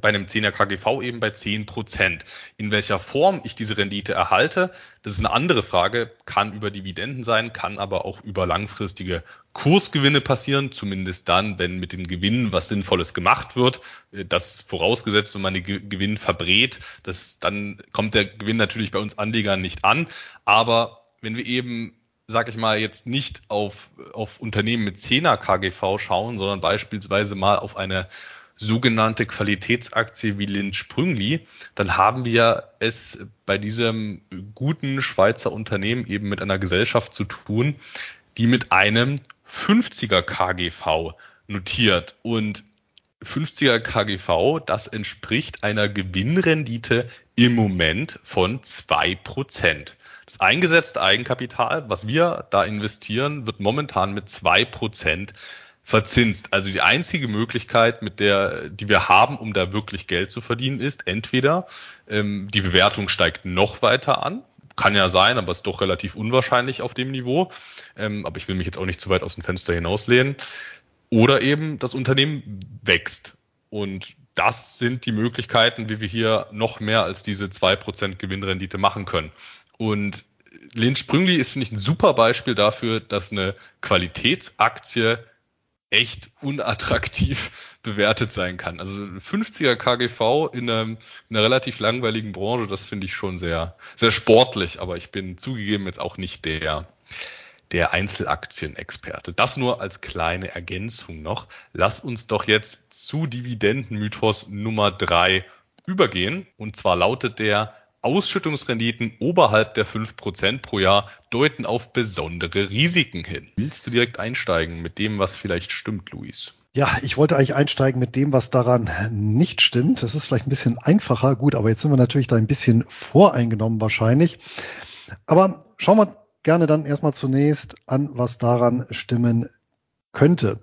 bei einem 10er KGV eben bei 10 Prozent. In welcher Form ich diese Rendite erhalte, das ist eine andere Frage, kann über Dividenden sein, kann aber auch über langfristige Kursgewinne passieren, zumindest dann, wenn mit den Gewinnen was Sinnvolles gemacht wird. Das vorausgesetzt, wenn man den Gewinn verbrät, das, dann kommt der Gewinn natürlich bei uns Anlegern nicht an. Aber wenn wir eben sag ich mal, jetzt nicht auf, auf Unternehmen mit 10er KGV schauen, sondern beispielsweise mal auf eine sogenannte Qualitätsaktie wie Lind Sprüngli, dann haben wir es bei diesem guten Schweizer Unternehmen eben mit einer Gesellschaft zu tun, die mit einem 50er KGV notiert. Und 50er KGV, das entspricht einer Gewinnrendite im Moment von zwei Prozent. Das eingesetzte Eigenkapital, was wir da investieren, wird momentan mit zwei Prozent verzinst. Also die einzige Möglichkeit, mit der, die wir haben, um da wirklich Geld zu verdienen, ist entweder ähm, die Bewertung steigt noch weiter an. Kann ja sein, aber ist doch relativ unwahrscheinlich auf dem Niveau. Ähm, aber ich will mich jetzt auch nicht zu weit aus dem Fenster hinauslehnen. Oder eben das Unternehmen wächst. Und das sind die Möglichkeiten, wie wir hier noch mehr als diese zwei Prozent Gewinnrendite machen können. Und Lynn Sprüngli ist, finde ich, ein super Beispiel dafür, dass eine Qualitätsaktie echt unattraktiv *laughs* bewertet sein kann. Also 50er KGV in, einem, in einer relativ langweiligen Branche, das finde ich schon sehr, sehr sportlich, aber ich bin zugegeben jetzt auch nicht der, der Einzelaktienexperte. Das nur als kleine Ergänzung noch. Lass uns doch jetzt zu Dividendenmythos Nummer drei übergehen. Und zwar lautet der, Ausschüttungsrenditen oberhalb der 5% pro Jahr deuten auf besondere Risiken hin. Willst du direkt einsteigen mit dem, was vielleicht stimmt, Luis? Ja, ich wollte eigentlich einsteigen mit dem, was daran nicht stimmt. Das ist vielleicht ein bisschen einfacher. Gut, aber jetzt sind wir natürlich da ein bisschen voreingenommen wahrscheinlich. Aber schauen wir gerne dann erstmal zunächst an, was daran stimmen könnte.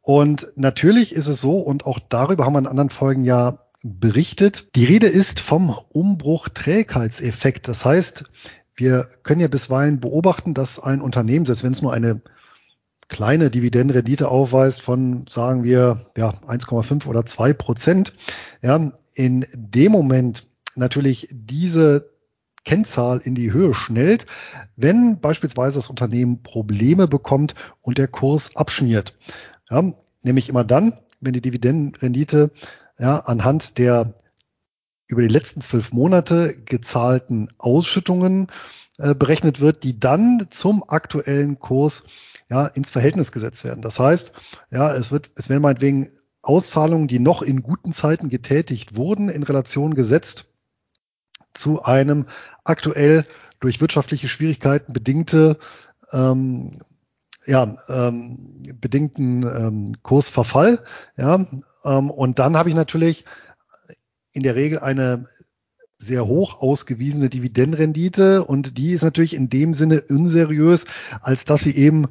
Und natürlich ist es so, und auch darüber haben wir in anderen Folgen ja berichtet, die Rede ist vom Umbruch-Trägheitseffekt. Das heißt, wir können ja bisweilen beobachten, dass ein Unternehmen, selbst wenn es nur eine kleine Dividendenrendite aufweist von, sagen wir, ja, 1,5 oder 2 Prozent, ja, in dem Moment natürlich diese Kennzahl in die Höhe schnellt, wenn beispielsweise das Unternehmen Probleme bekommt und der Kurs abschmiert. Ja, nämlich immer dann, wenn die Dividendenrendite ja, anhand der über die letzten zwölf Monate gezahlten Ausschüttungen äh, berechnet wird, die dann zum aktuellen Kurs ja, ins Verhältnis gesetzt werden. Das heißt, ja, es wird, es werden meinetwegen Auszahlungen, die noch in guten Zeiten getätigt wurden, in Relation gesetzt zu einem aktuell durch wirtschaftliche Schwierigkeiten bedingte ähm, ja, ähm, bedingten ähm, Kursverfall. Ja, und dann habe ich natürlich in der Regel eine sehr hoch ausgewiesene Dividendenrendite und die ist natürlich in dem Sinne unseriös, als dass sie eben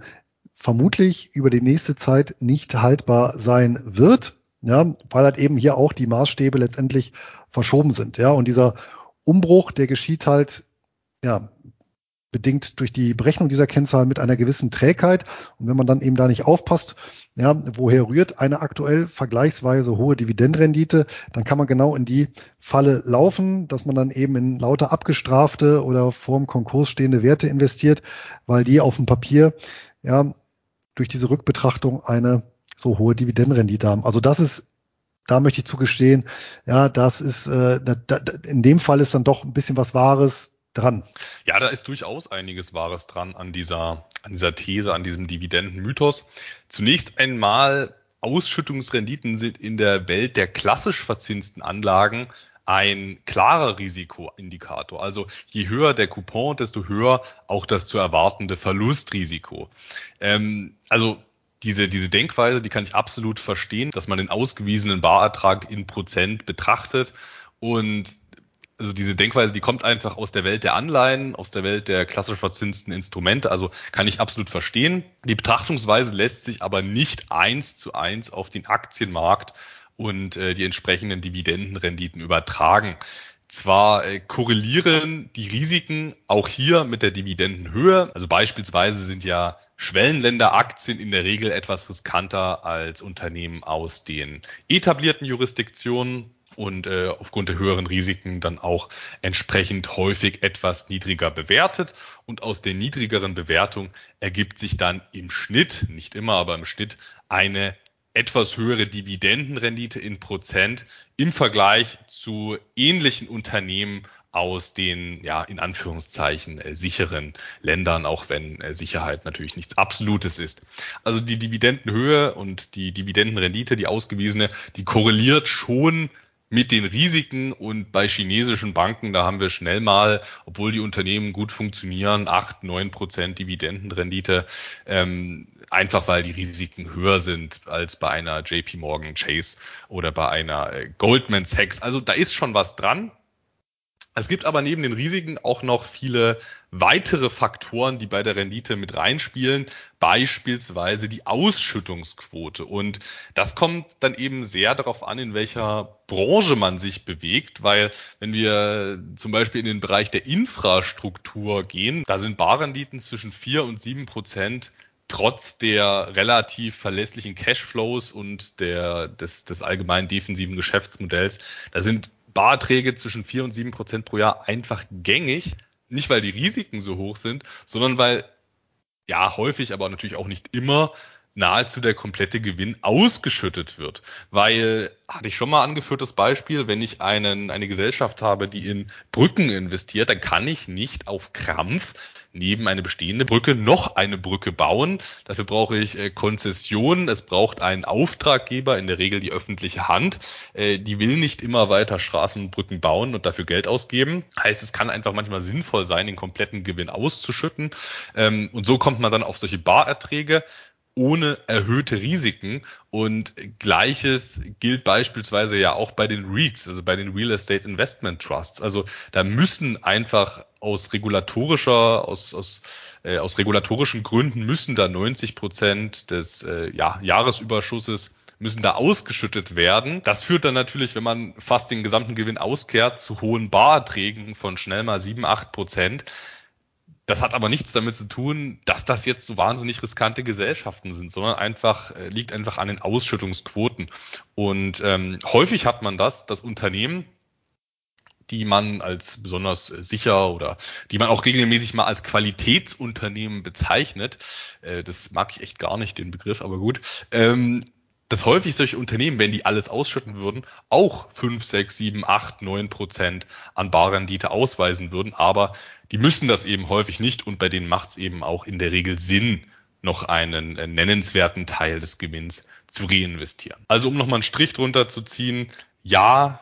vermutlich über die nächste Zeit nicht haltbar sein wird, ja, weil halt eben hier auch die Maßstäbe letztendlich verschoben sind, ja, und dieser Umbruch, der geschieht halt, ja, bedingt durch die Berechnung dieser Kennzahl mit einer gewissen Trägheit. Und wenn man dann eben da nicht aufpasst, ja, woher rührt eine aktuell vergleichsweise hohe Dividendenrendite, dann kann man genau in die Falle laufen, dass man dann eben in lauter abgestrafte oder vorm Konkurs stehende Werte investiert, weil die auf dem Papier ja durch diese Rückbetrachtung eine so hohe Dividendenrendite haben. Also das ist da möchte ich zugestehen, ja, das ist äh, da, da, in dem Fall ist dann doch ein bisschen was Wahres dran. Ja, da ist durchaus einiges Wahres dran an dieser, an dieser These, an diesem Dividendenmythos. Zunächst einmal Ausschüttungsrenditen sind in der Welt der klassisch verzinsten Anlagen ein klarer Risikoindikator. Also je höher der Coupon, desto höher auch das zu erwartende Verlustrisiko. Ähm, also diese, diese Denkweise, die kann ich absolut verstehen, dass man den ausgewiesenen Barertrag in Prozent betrachtet und also diese Denkweise, die kommt einfach aus der Welt der Anleihen, aus der Welt der klassisch verzinsten Instrumente, also kann ich absolut verstehen. Die Betrachtungsweise lässt sich aber nicht eins zu eins auf den Aktienmarkt und äh, die entsprechenden Dividendenrenditen übertragen. Zwar äh, korrelieren die Risiken auch hier mit der Dividendenhöhe, also beispielsweise sind ja Schwellenländeraktien in der Regel etwas riskanter als Unternehmen aus den etablierten Jurisdiktionen und äh, aufgrund der höheren Risiken dann auch entsprechend häufig etwas niedriger bewertet. Und aus der niedrigeren Bewertung ergibt sich dann im Schnitt, nicht immer, aber im Schnitt eine etwas höhere Dividendenrendite in Prozent im Vergleich zu ähnlichen Unternehmen aus den, ja, in Anführungszeichen äh, sicheren Ländern, auch wenn äh, Sicherheit natürlich nichts Absolutes ist. Also die Dividendenhöhe und die Dividendenrendite, die ausgewiesene, die korreliert schon mit den Risiken und bei chinesischen Banken, da haben wir schnell mal, obwohl die Unternehmen gut funktionieren, acht, neun Prozent Dividendenrendite, ähm, einfach weil die Risiken höher sind als bei einer JP Morgan Chase oder bei einer äh, Goldman Sachs. Also da ist schon was dran. Es gibt aber neben den Risiken auch noch viele weitere Faktoren, die bei der Rendite mit reinspielen, beispielsweise die Ausschüttungsquote. Und das kommt dann eben sehr darauf an, in welcher Branche man sich bewegt, weil wenn wir zum Beispiel in den Bereich der Infrastruktur gehen, da sind Barrenditen zwischen vier und sieben Prozent trotz der relativ verlässlichen Cashflows und der, des, des allgemeinen defensiven Geschäftsmodells, da sind Barträge zwischen vier und sieben Prozent pro Jahr einfach gängig. Nicht, weil die Risiken so hoch sind, sondern weil ja häufig, aber natürlich auch nicht immer nahezu der komplette Gewinn ausgeschüttet wird. Weil, hatte ich schon mal angeführt, das Beispiel, wenn ich einen, eine Gesellschaft habe, die in Brücken investiert, dann kann ich nicht auf Krampf neben eine bestehende Brücke noch eine Brücke bauen. Dafür brauche ich äh, Konzessionen. Es braucht einen Auftraggeber, in der Regel die öffentliche Hand. Äh, die will nicht immer weiter Straßen und Brücken bauen und dafür Geld ausgeben. Heißt, es kann einfach manchmal sinnvoll sein, den kompletten Gewinn auszuschütten. Ähm, und so kommt man dann auf solche Barerträge ohne erhöhte Risiken. Und gleiches gilt beispielsweise ja auch bei den REITs, also bei den Real Estate Investment Trusts. Also da müssen einfach aus regulatorischer, aus, aus, äh, aus regulatorischen Gründen müssen da 90 Prozent des äh, ja, Jahresüberschusses müssen da ausgeschüttet werden. Das führt dann natürlich, wenn man fast den gesamten Gewinn auskehrt, zu hohen Barerträgen von schnell mal 7, 8 Prozent. Das hat aber nichts damit zu tun, dass das jetzt so wahnsinnig riskante Gesellschaften sind, sondern einfach äh, liegt einfach an den Ausschüttungsquoten. Und ähm, häufig hat man das, dass Unternehmen, die man als besonders sicher oder die man auch regelmäßig mal als Qualitätsunternehmen bezeichnet, äh, das mag ich echt gar nicht, den Begriff, aber gut, ähm, dass häufig solche Unternehmen, wenn die alles ausschütten würden, auch 5, 6, 7, 8, 9 Prozent an Barrendite ausweisen würden. Aber die müssen das eben häufig nicht und bei denen macht es eben auch in der Regel Sinn, noch einen äh, nennenswerten Teil des Gewinns zu reinvestieren. Also um nochmal einen Strich drunter zu ziehen, ja,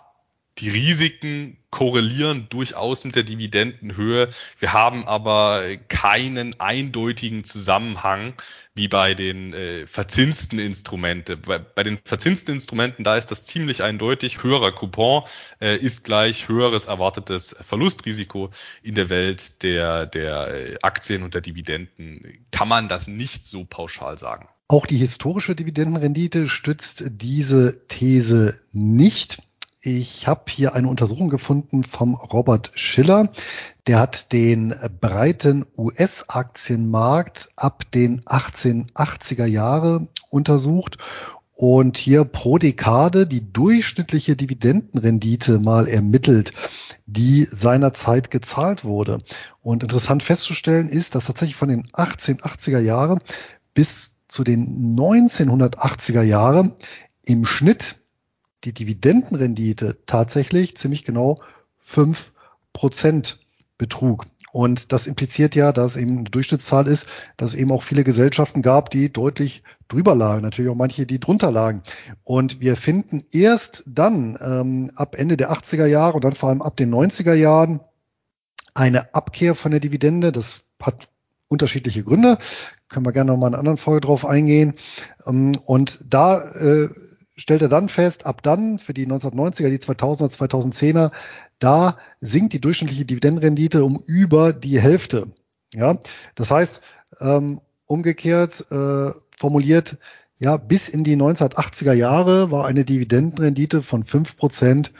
die Risiken korrelieren durchaus mit der Dividendenhöhe. Wir haben aber keinen eindeutigen Zusammenhang wie bei den äh, verzinsten Instrumenten. Bei, bei, den verzinsten Instrumenten, da ist das ziemlich eindeutig. Höherer Coupon äh, ist gleich höheres erwartetes Verlustrisiko. In der Welt der, der äh, Aktien und der Dividenden kann man das nicht so pauschal sagen. Auch die historische Dividendenrendite stützt diese These nicht. Ich habe hier eine Untersuchung gefunden vom Robert Schiller. Der hat den breiten US-Aktienmarkt ab den 1880er Jahre untersucht und hier pro Dekade die durchschnittliche Dividendenrendite mal ermittelt, die seinerzeit gezahlt wurde. Und interessant festzustellen ist, dass tatsächlich von den 1880er Jahren bis zu den 1980er Jahren im Schnitt die Dividendenrendite tatsächlich ziemlich genau fünf Prozent betrug. Und das impliziert ja, dass eben eine Durchschnittszahl ist, dass es eben auch viele Gesellschaften gab, die deutlich drüber lagen, natürlich auch manche, die drunter lagen. Und wir finden erst dann ähm, ab Ende der 80er Jahre und dann vor allem ab den 90er Jahren eine Abkehr von der Dividende. Das hat unterschiedliche Gründe. Können wir gerne noch mal in einer anderen Folge drauf eingehen. Ähm, und da äh, stellt er dann fest, ab dann für die 1990er, die 2000er, 2010er, da sinkt die durchschnittliche Dividendenrendite um über die Hälfte. Ja, das heißt, ähm, umgekehrt äh, formuliert, ja, bis in die 1980er Jahre war eine Dividendenrendite von fünf Prozent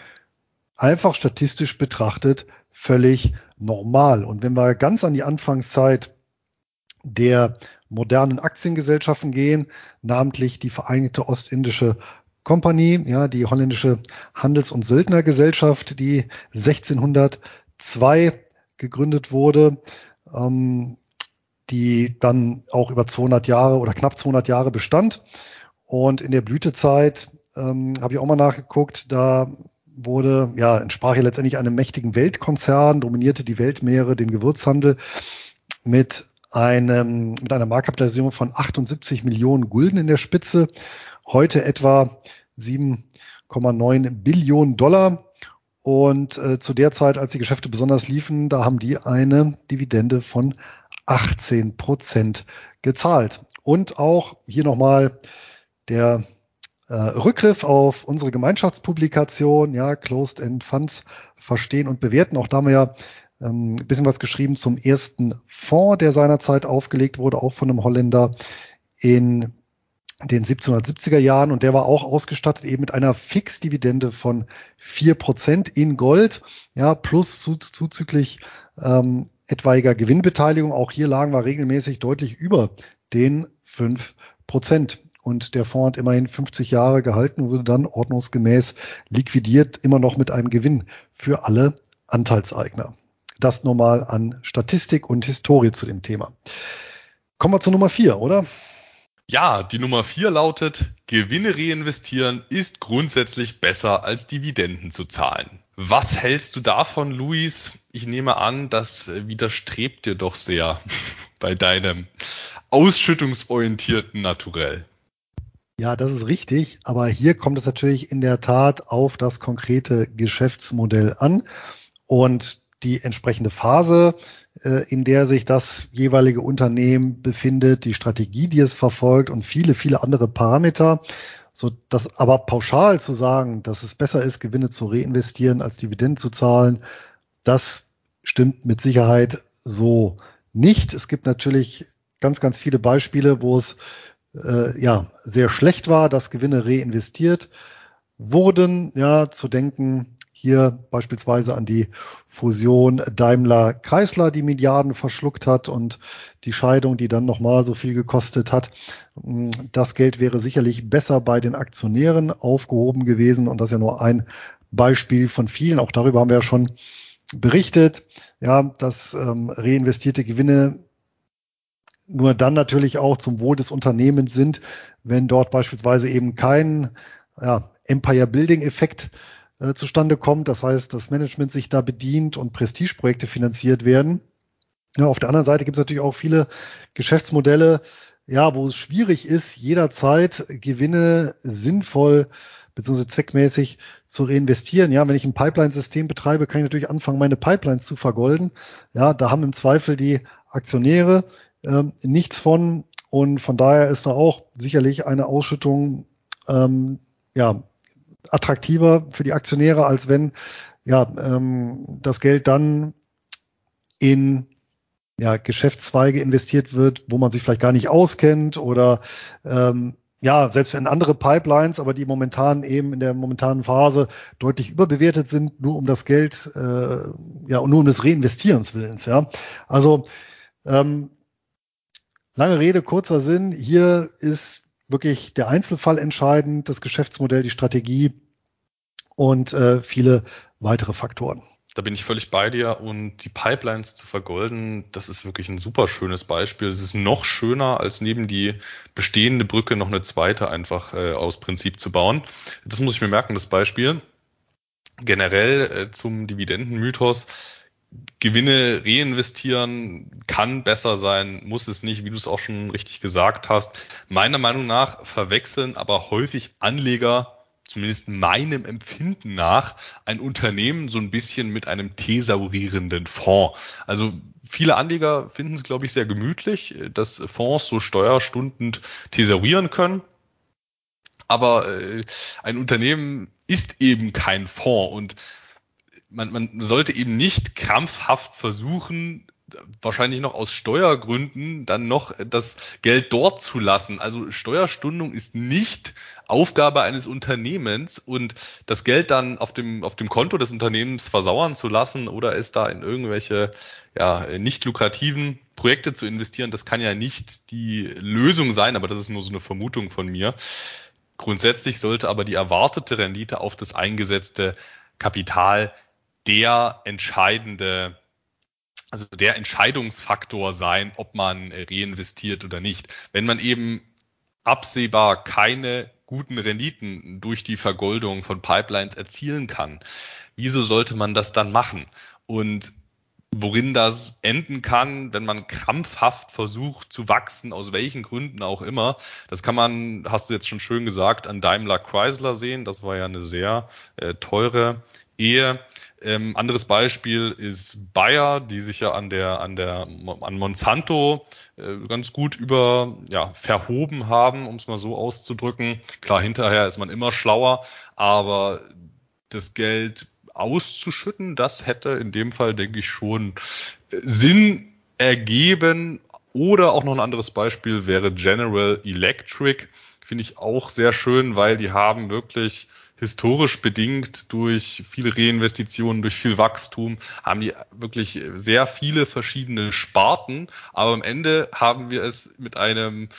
einfach statistisch betrachtet völlig normal. Und wenn wir ganz an die Anfangszeit der modernen Aktiengesellschaften gehen, namentlich die Vereinigte Ostindische Company, ja, die holländische Handels- und Söldnergesellschaft, die 1602 gegründet wurde, ähm, die dann auch über 200 Jahre oder knapp 200 Jahre bestand. Und in der Blütezeit ähm, habe ich auch mal nachgeguckt, da wurde, ja, entsprach ja letztendlich einem mächtigen Weltkonzern, dominierte die Weltmeere, den Gewürzhandel mit einem, mit einer Marktkapitalisierung von 78 Millionen Gulden in der Spitze heute etwa 7,9 Billionen Dollar. Und äh, zu der Zeit, als die Geschäfte besonders liefen, da haben die eine Dividende von 18 Prozent gezahlt. Und auch hier nochmal der äh, Rückgriff auf unsere Gemeinschaftspublikation, ja, Closed End Funds verstehen und bewerten. Auch da haben wir ja ähm, ein bisschen was geschrieben zum ersten Fonds, der seinerzeit aufgelegt wurde, auch von einem Holländer in den 1770er Jahren und der war auch ausgestattet eben mit einer Fixdividende von vier Prozent in Gold, ja, plus zu, zuzüglich ähm, etwaiger Gewinnbeteiligung. Auch hier lagen wir regelmäßig deutlich über den fünf Prozent. Und der Fonds hat immerhin 50 Jahre gehalten und wurde dann ordnungsgemäß liquidiert, immer noch mit einem Gewinn für alle Anteilseigner. Das nochmal an Statistik und Historie zu dem Thema. Kommen wir zur Nummer vier, oder? Ja, die Nummer vier lautet, Gewinne reinvestieren ist grundsätzlich besser als Dividenden zu zahlen. Was hältst du davon, Luis? Ich nehme an, das widerstrebt dir doch sehr *laughs* bei deinem ausschüttungsorientierten Naturell. Ja, das ist richtig. Aber hier kommt es natürlich in der Tat auf das konkrete Geschäftsmodell an und die entsprechende Phase, in der sich das jeweilige Unternehmen befindet, die Strategie, die es verfolgt und viele, viele andere Parameter. So, dass aber pauschal zu sagen, dass es besser ist, Gewinne zu reinvestieren als Dividenden zu zahlen, das stimmt mit Sicherheit so nicht. Es gibt natürlich ganz, ganz viele Beispiele, wo es äh, ja sehr schlecht war, dass Gewinne reinvestiert wurden. Ja, zu denken hier beispielsweise an die Fusion Daimler-Chrysler, die Milliarden verschluckt hat und die Scheidung, die dann nochmal so viel gekostet hat. Das Geld wäre sicherlich besser bei den Aktionären aufgehoben gewesen und das ist ja nur ein Beispiel von vielen. Auch darüber haben wir ja schon berichtet, ja, dass ähm, reinvestierte Gewinne nur dann natürlich auch zum Wohl des Unternehmens sind, wenn dort beispielsweise eben kein ja, Empire Building Effekt äh, zustande kommt. Das heißt, das Management sich da bedient und Prestigeprojekte finanziert werden. Ja, auf der anderen Seite gibt es natürlich auch viele Geschäftsmodelle, ja, wo es schwierig ist, jederzeit Gewinne sinnvoll bzw. zweckmäßig zu reinvestieren. Ja, wenn ich ein Pipeline-System betreibe, kann ich natürlich anfangen, meine Pipelines zu vergolden. Ja, da haben im Zweifel die Aktionäre ähm, nichts von und von daher ist da auch sicherlich eine Ausschüttung ähm, ja attraktiver für die Aktionäre, als wenn ja, ähm, das Geld dann in ja, Geschäftszweige investiert wird, wo man sich vielleicht gar nicht auskennt oder ähm, ja, selbst wenn andere Pipelines, aber die momentan eben in der momentanen Phase deutlich überbewertet sind, nur um das Geld, äh, ja, und nur um des Reinvestierens willens, ja. Also ähm, lange Rede, kurzer Sinn, hier ist wirklich der Einzelfall entscheidend, das Geschäftsmodell, die Strategie und äh, viele weitere Faktoren. Da bin ich völlig bei dir und die Pipelines zu vergolden, das ist wirklich ein super schönes Beispiel. Es ist noch schöner, als neben die bestehende Brücke noch eine zweite einfach äh, aus Prinzip zu bauen. Das muss ich mir merken, das Beispiel. Generell äh, zum Dividendenmythos Gewinne reinvestieren kann besser sein, muss es nicht, wie du es auch schon richtig gesagt hast. Meiner Meinung nach verwechseln aber häufig Anleger, zumindest meinem Empfinden nach, ein Unternehmen so ein bisschen mit einem thesaurierenden Fonds. Also viele Anleger finden es, glaube ich, sehr gemütlich, dass Fonds so steuerstundend thesaurieren können. Aber äh, ein Unternehmen ist eben kein Fonds und man, man sollte eben nicht krampfhaft versuchen, wahrscheinlich noch aus Steuergründen dann noch das Geld dort zu lassen. Also Steuerstundung ist nicht Aufgabe eines Unternehmens und das Geld dann auf dem, auf dem Konto des Unternehmens versauern zu lassen oder es da in irgendwelche ja, nicht lukrativen Projekte zu investieren, das kann ja nicht die Lösung sein, aber das ist nur so eine Vermutung von mir. Grundsätzlich sollte aber die erwartete Rendite auf das eingesetzte Kapital der entscheidende, also der Entscheidungsfaktor sein, ob man reinvestiert oder nicht. Wenn man eben absehbar keine guten Renditen durch die Vergoldung von Pipelines erzielen kann, wieso sollte man das dann machen? Und worin das enden kann, wenn man krampfhaft versucht zu wachsen, aus welchen Gründen auch immer. Das kann man, hast du jetzt schon schön gesagt, an Daimler Chrysler sehen. Das war ja eine sehr äh, teure Ehe. Ähm, anderes Beispiel ist Bayer, die sich ja an der an der an Monsanto äh, ganz gut über ja verhoben haben, um es mal so auszudrücken. Klar, hinterher ist man immer schlauer, aber das Geld auszuschütten, das hätte in dem Fall, denke ich, schon äh, Sinn ergeben. Oder auch noch ein anderes Beispiel wäre General Electric. Finde ich auch sehr schön, weil die haben wirklich historisch bedingt durch viele Reinvestitionen, durch viel Wachstum, haben die wirklich sehr viele verschiedene Sparten. Aber am Ende haben wir es mit einem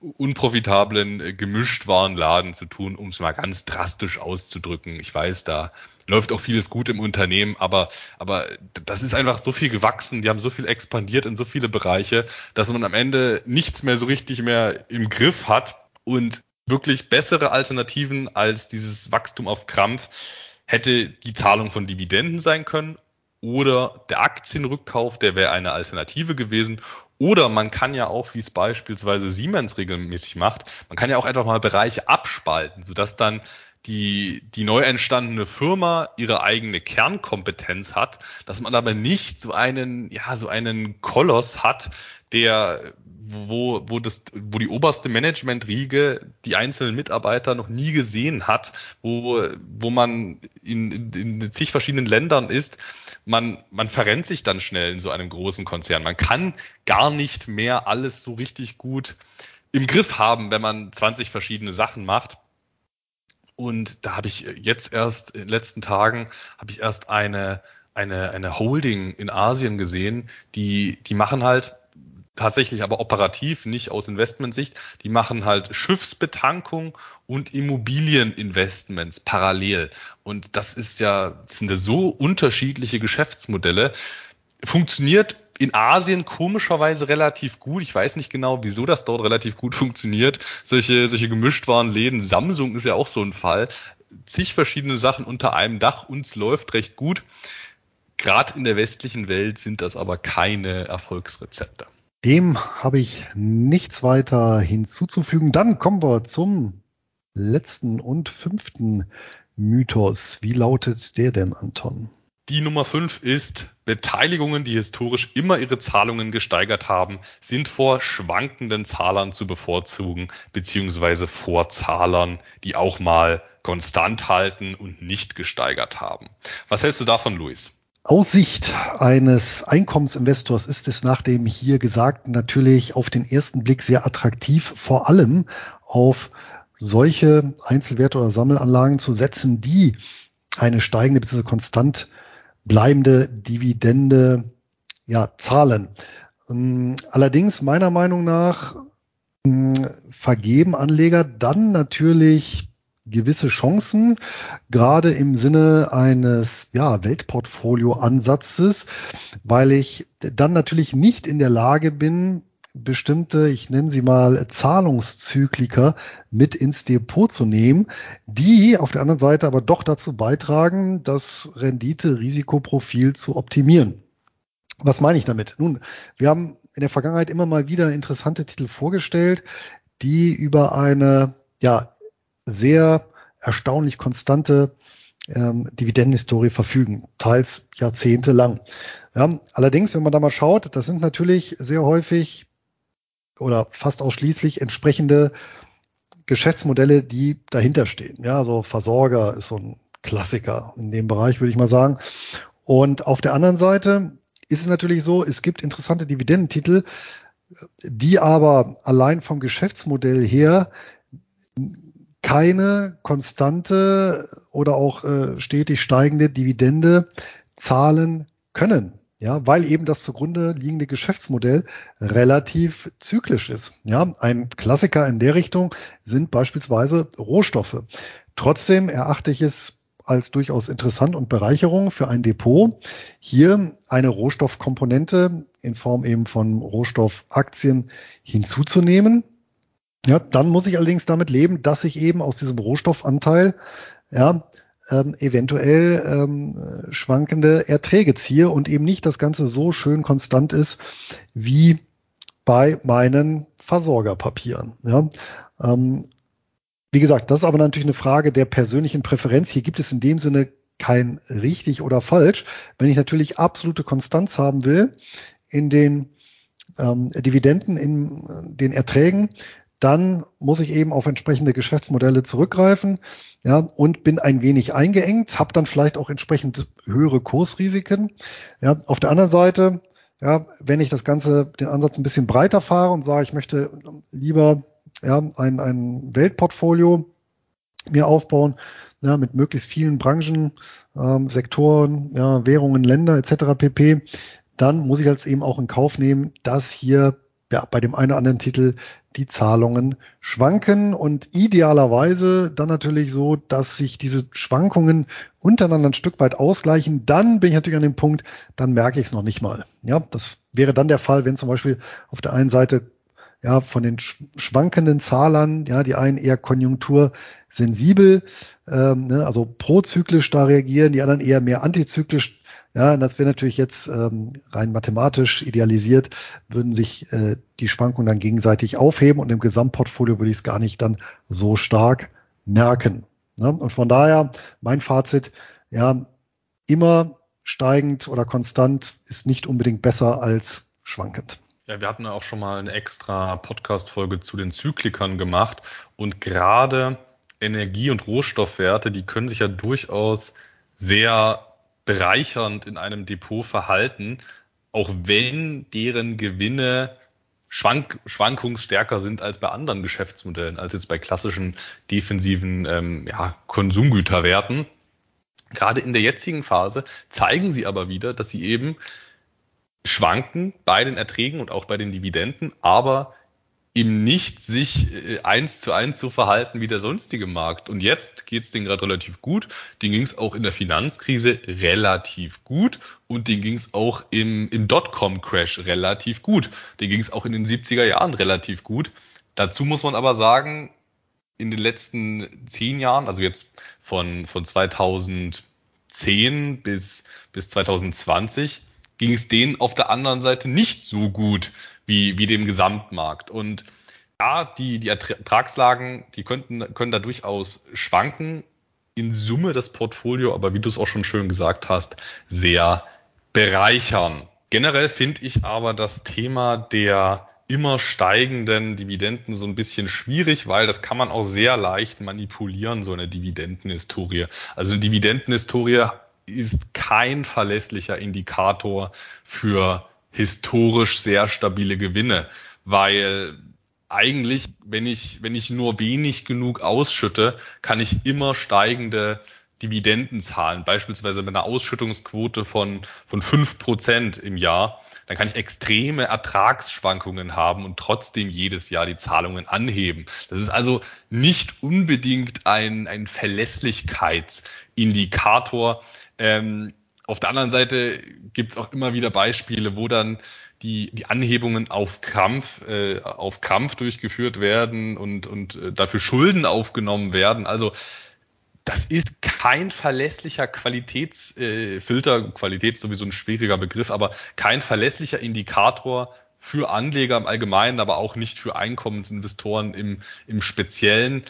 unprofitablen Gemischtwarenladen zu tun, um es mal ganz drastisch auszudrücken. Ich weiß, da läuft auch vieles gut im Unternehmen, aber, aber das ist einfach so viel gewachsen, die haben so viel expandiert in so viele Bereiche, dass man am Ende nichts mehr so richtig mehr im Griff hat und wirklich bessere Alternativen als dieses Wachstum auf Krampf hätte die Zahlung von Dividenden sein können oder der Aktienrückkauf, der wäre eine Alternative gewesen. Oder man kann ja auch, wie es beispielsweise Siemens regelmäßig macht, man kann ja auch einfach mal Bereiche abspalten, sodass dann die, die neu entstandene Firma ihre eigene Kernkompetenz hat, dass man aber nicht so einen, ja, so einen Koloss hat, der, wo, wo das, wo die oberste Managementriege die einzelnen Mitarbeiter noch nie gesehen hat, wo, wo man in, in, in zig verschiedenen Ländern ist, man, man verrennt sich dann schnell in so einem großen Konzern. Man kann gar nicht mehr alles so richtig gut im Griff haben, wenn man 20 verschiedene Sachen macht. Und da habe ich jetzt erst in den letzten Tagen habe ich erst eine eine eine Holding in Asien gesehen, die die machen halt tatsächlich aber operativ, nicht aus Investmentsicht, die machen halt Schiffsbetankung und Immobilieninvestments parallel. Und das ist ja, das sind ja so unterschiedliche Geschäftsmodelle. Funktioniert in Asien komischerweise relativ gut. Ich weiß nicht genau, wieso das dort relativ gut funktioniert. Solche, solche Gemischtwarenläden. Samsung ist ja auch so ein Fall. Zig verschiedene Sachen unter einem Dach. Uns läuft recht gut. Gerade in der westlichen Welt sind das aber keine Erfolgsrezepte. Dem habe ich nichts weiter hinzuzufügen. Dann kommen wir zum letzten und fünften Mythos. Wie lautet der denn, Anton? Die Nummer fünf ist, Beteiligungen, die historisch immer ihre Zahlungen gesteigert haben, sind vor schwankenden Zahlern zu bevorzugen, beziehungsweise vor Zahlern, die auch mal konstant halten und nicht gesteigert haben. Was hältst du davon, Luis? Aus Sicht eines Einkommensinvestors ist es nach dem hier Gesagten natürlich auf den ersten Blick sehr attraktiv, vor allem auf solche Einzelwerte oder Sammelanlagen zu setzen, die eine steigende bzw. konstant bleibende Dividende ja, zahlen. Ähm, allerdings meiner Meinung nach ähm, vergeben Anleger dann natürlich gewisse Chancen, gerade im Sinne eines ja, Weltportfolio-Ansatzes, weil ich dann natürlich nicht in der Lage bin, bestimmte, ich nenne sie mal Zahlungszykliker mit ins Depot zu nehmen, die auf der anderen Seite aber doch dazu beitragen, das Rendite-Risikoprofil zu optimieren. Was meine ich damit? Nun, wir haben in der Vergangenheit immer mal wieder interessante Titel vorgestellt, die über eine ja sehr erstaunlich konstante ähm, Dividendenhistorie verfügen, teils jahrzehntelang. Ja, allerdings, wenn man da mal schaut, das sind natürlich sehr häufig oder fast ausschließlich entsprechende Geschäftsmodelle, die dahinter stehen. Ja, also Versorger ist so ein Klassiker in dem Bereich, würde ich mal sagen. Und auf der anderen Seite ist es natürlich so, es gibt interessante Dividendentitel, die aber allein vom Geschäftsmodell her keine konstante oder auch äh, stetig steigende Dividende zahlen können. Ja, weil eben das zugrunde liegende Geschäftsmodell relativ zyklisch ist. Ja, ein Klassiker in der Richtung sind beispielsweise Rohstoffe. Trotzdem erachte ich es als durchaus interessant und Bereicherung für ein Depot, hier eine Rohstoffkomponente in Form eben von Rohstoffaktien hinzuzunehmen. Ja, dann muss ich allerdings damit leben, dass ich eben aus diesem Rohstoffanteil ja, ähm, eventuell ähm, schwankende Erträge ziehe und eben nicht das Ganze so schön konstant ist wie bei meinen Versorgerpapieren. Ja. Ähm, wie gesagt, das ist aber natürlich eine Frage der persönlichen Präferenz. Hier gibt es in dem Sinne kein richtig oder falsch. Wenn ich natürlich absolute Konstanz haben will in den ähm, Dividenden, in den Erträgen, dann muss ich eben auf entsprechende Geschäftsmodelle zurückgreifen ja, und bin ein wenig eingeengt, habe dann vielleicht auch entsprechend höhere Kursrisiken. Ja, auf der anderen Seite, ja, wenn ich das Ganze, den Ansatz ein bisschen breiter fahre und sage, ich möchte lieber ja, ein, ein Weltportfolio mir aufbauen, ja, mit möglichst vielen Branchen, ähm, Sektoren, ja, Währungen, Länder etc. pp., dann muss ich als eben auch in Kauf nehmen, dass hier ja, bei dem einen oder anderen Titel die Zahlungen schwanken und idealerweise dann natürlich so, dass sich diese Schwankungen untereinander ein Stück weit ausgleichen. Dann bin ich natürlich an dem Punkt, dann merke ich es noch nicht mal. Ja, das wäre dann der Fall, wenn zum Beispiel auf der einen Seite ja, von den schwankenden Zahlern, ja, die einen eher konjunktursensibel, ähm, ne, also prozyklisch da reagieren, die anderen eher mehr antizyklisch. Ja, das wäre natürlich jetzt ähm, rein mathematisch idealisiert, würden sich äh, die Schwankungen dann gegenseitig aufheben und im Gesamtportfolio würde ich es gar nicht dann so stark merken. Ne? Und von daher mein Fazit, ja, immer steigend oder konstant ist nicht unbedingt besser als schwankend. Ja, wir hatten ja auch schon mal eine extra Podcast-Folge zu den Zyklikern gemacht und gerade Energie- und Rohstoffwerte, die können sich ja durchaus sehr bereichernd in einem Depot verhalten, auch wenn deren Gewinne schwank schwankungsstärker sind als bei anderen Geschäftsmodellen, als jetzt bei klassischen defensiven ähm, ja, Konsumgüterwerten. Gerade in der jetzigen Phase zeigen sie aber wieder, dass sie eben schwanken bei den Erträgen und auch bei den Dividenden, aber eben nicht sich äh, eins zu eins so verhalten wie der sonstige Markt. Und jetzt geht es denen gerade relativ gut. Den ging es auch in der Finanzkrise relativ gut und den ging es auch im, im Dotcom-Crash relativ gut. Den ging es auch in den 70er Jahren relativ gut. Dazu muss man aber sagen, in den letzten zehn Jahren, also jetzt von, von 2010 bis, bis 2020, ging es denen auf der anderen Seite nicht so gut wie, wie dem Gesamtmarkt. Und ja, die, die Ertragslagen, die könnten, können da durchaus schwanken. In Summe das Portfolio, aber wie du es auch schon schön gesagt hast, sehr bereichern. Generell finde ich aber das Thema der immer steigenden Dividenden so ein bisschen schwierig, weil das kann man auch sehr leicht manipulieren, so eine Dividendenhistorie. Also eine Dividendenhistorie ist kein verlässlicher Indikator für historisch sehr stabile Gewinne, weil eigentlich, wenn ich, wenn ich nur wenig genug ausschütte, kann ich immer steigende Dividenden zahlen. Beispielsweise mit einer Ausschüttungsquote von, von fünf Prozent im Jahr. Dann kann ich extreme Ertragsschwankungen haben und trotzdem jedes Jahr die Zahlungen anheben. Das ist also nicht unbedingt ein, ein Verlässlichkeitsindikator, ähm, auf der anderen Seite gibt es auch immer wieder Beispiele, wo dann die, die Anhebungen auf Krampf, äh, auf Krampf durchgeführt werden und, und äh, dafür Schulden aufgenommen werden. Also das ist kein verlässlicher Qualitätsfilter, äh, Qualität ist sowieso ein schwieriger Begriff, aber kein verlässlicher Indikator für Anleger im Allgemeinen, aber auch nicht für Einkommensinvestoren im, im Speziellen.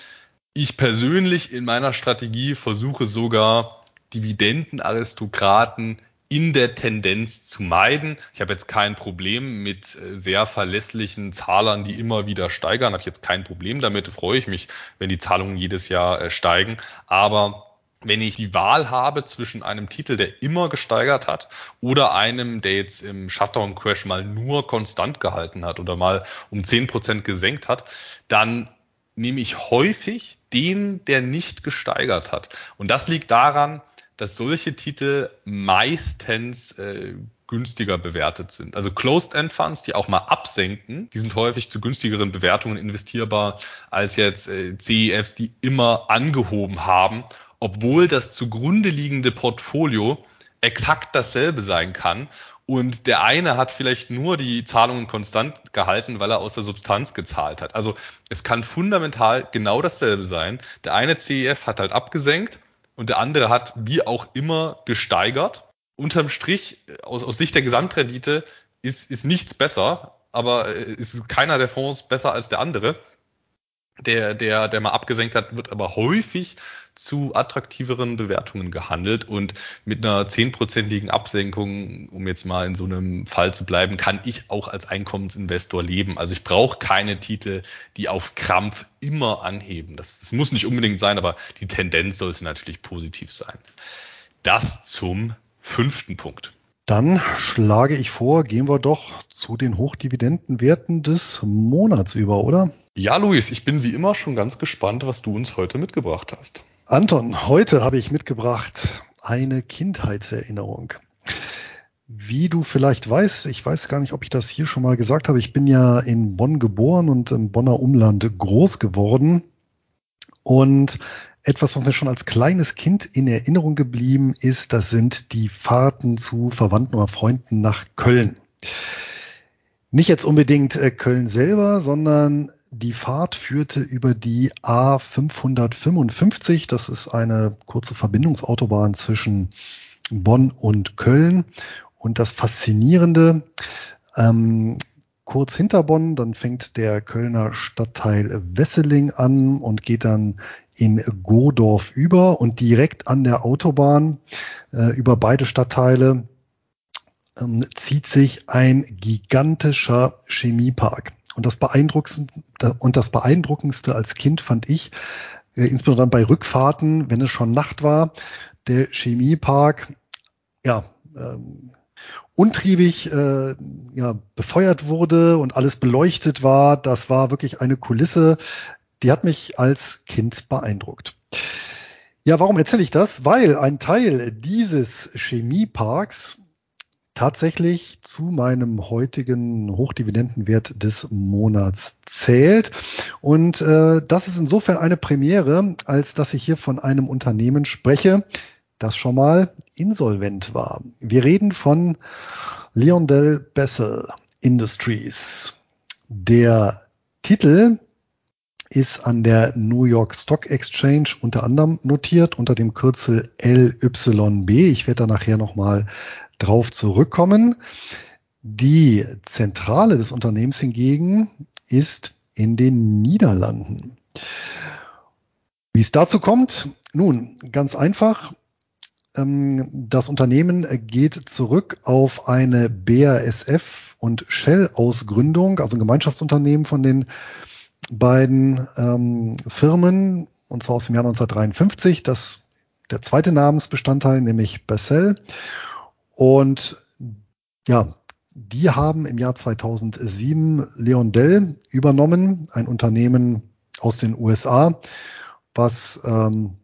Ich persönlich in meiner Strategie versuche sogar Dividendenaristokraten in der Tendenz zu meiden. Ich habe jetzt kein Problem mit äh, sehr verlässlichen Zahlern, die immer wieder steigern. Habe ich jetzt kein Problem damit. Freue ich mich, wenn die Zahlungen jedes Jahr äh, steigen. Aber wenn ich die Wahl habe zwischen einem Titel, der immer gesteigert hat, oder einem, der jetzt im Shutdown-Crash mal nur konstant gehalten hat oder mal um zehn Prozent gesenkt hat, dann nehme ich häufig den, der nicht gesteigert hat. Und das liegt daran, dass solche Titel meistens äh, günstiger bewertet sind. Also Closed-End-Funds, die auch mal absenken, die sind häufig zu günstigeren Bewertungen investierbar als jetzt äh, CEFs, die immer angehoben haben, obwohl das zugrunde liegende Portfolio exakt dasselbe sein kann. Und der eine hat vielleicht nur die Zahlungen konstant gehalten, weil er aus der Substanz gezahlt hat. Also es kann fundamental genau dasselbe sein. Der eine CEF hat halt abgesenkt und der andere hat wie auch immer gesteigert. Unterm Strich, aus, aus Sicht der Gesamtrendite, ist, ist nichts besser, aber äh, ist keiner der Fonds besser als der andere. Der, der, der mal abgesenkt hat, wird aber häufig zu attraktiveren Bewertungen gehandelt und mit einer zehnprozentigen Absenkung, um jetzt mal in so einem Fall zu bleiben, kann ich auch als Einkommensinvestor leben. Also ich brauche keine Titel, die auf Krampf immer anheben. Das, das muss nicht unbedingt sein, aber die Tendenz sollte natürlich positiv sein. Das zum fünften Punkt. Dann schlage ich vor, gehen wir doch zu den Hochdividendenwerten des Monats über, oder? Ja, Luis, ich bin wie immer schon ganz gespannt, was du uns heute mitgebracht hast. Anton, heute habe ich mitgebracht eine Kindheitserinnerung. Wie du vielleicht weißt, ich weiß gar nicht, ob ich das hier schon mal gesagt habe, ich bin ja in Bonn geboren und im Bonner Umland groß geworden. Und etwas, was mir schon als kleines Kind in Erinnerung geblieben ist, das sind die Fahrten zu Verwandten oder Freunden nach Köln. Nicht jetzt unbedingt äh, Köln selber, sondern die Fahrt führte über die A555. Das ist eine kurze Verbindungsautobahn zwischen Bonn und Köln. Und das Faszinierende, ähm, kurz hinter Bonn, dann fängt der Kölner Stadtteil Wesseling an und geht dann in Godorf über und direkt an der Autobahn äh, über beide Stadtteile ähm, zieht sich ein gigantischer Chemiepark. Und das beeindruckendste, und das beeindruckendste als Kind fand ich, äh, insbesondere bei Rückfahrten, wenn es schon Nacht war, der Chemiepark, ja, ähm, untriebig äh, ja, befeuert wurde und alles beleuchtet war. Das war wirklich eine Kulisse, die hat mich als Kind beeindruckt. Ja, warum erzähle ich das? Weil ein Teil dieses Chemieparks tatsächlich zu meinem heutigen Hochdividendenwert des Monats zählt. Und äh, das ist insofern eine Premiere, als dass ich hier von einem Unternehmen spreche, das schon mal insolvent war. Wir reden von Leondell Bessel Industries. Der Titel ist an der New York Stock Exchange unter anderem notiert unter dem Kürzel LYB. Ich werde da nachher nochmal drauf zurückkommen. Die Zentrale des Unternehmens hingegen ist in den Niederlanden. Wie es dazu kommt? Nun, ganz einfach. Ähm, das Unternehmen geht zurück auf eine BASF und Shell-Ausgründung, also ein Gemeinschaftsunternehmen von den beiden ähm, Firmen, und zwar aus dem Jahr 1953, das der zweite Namensbestandteil, nämlich Bessel. Und ja, die haben im Jahr 2007 Leondell übernommen, ein Unternehmen aus den USA, was ähm,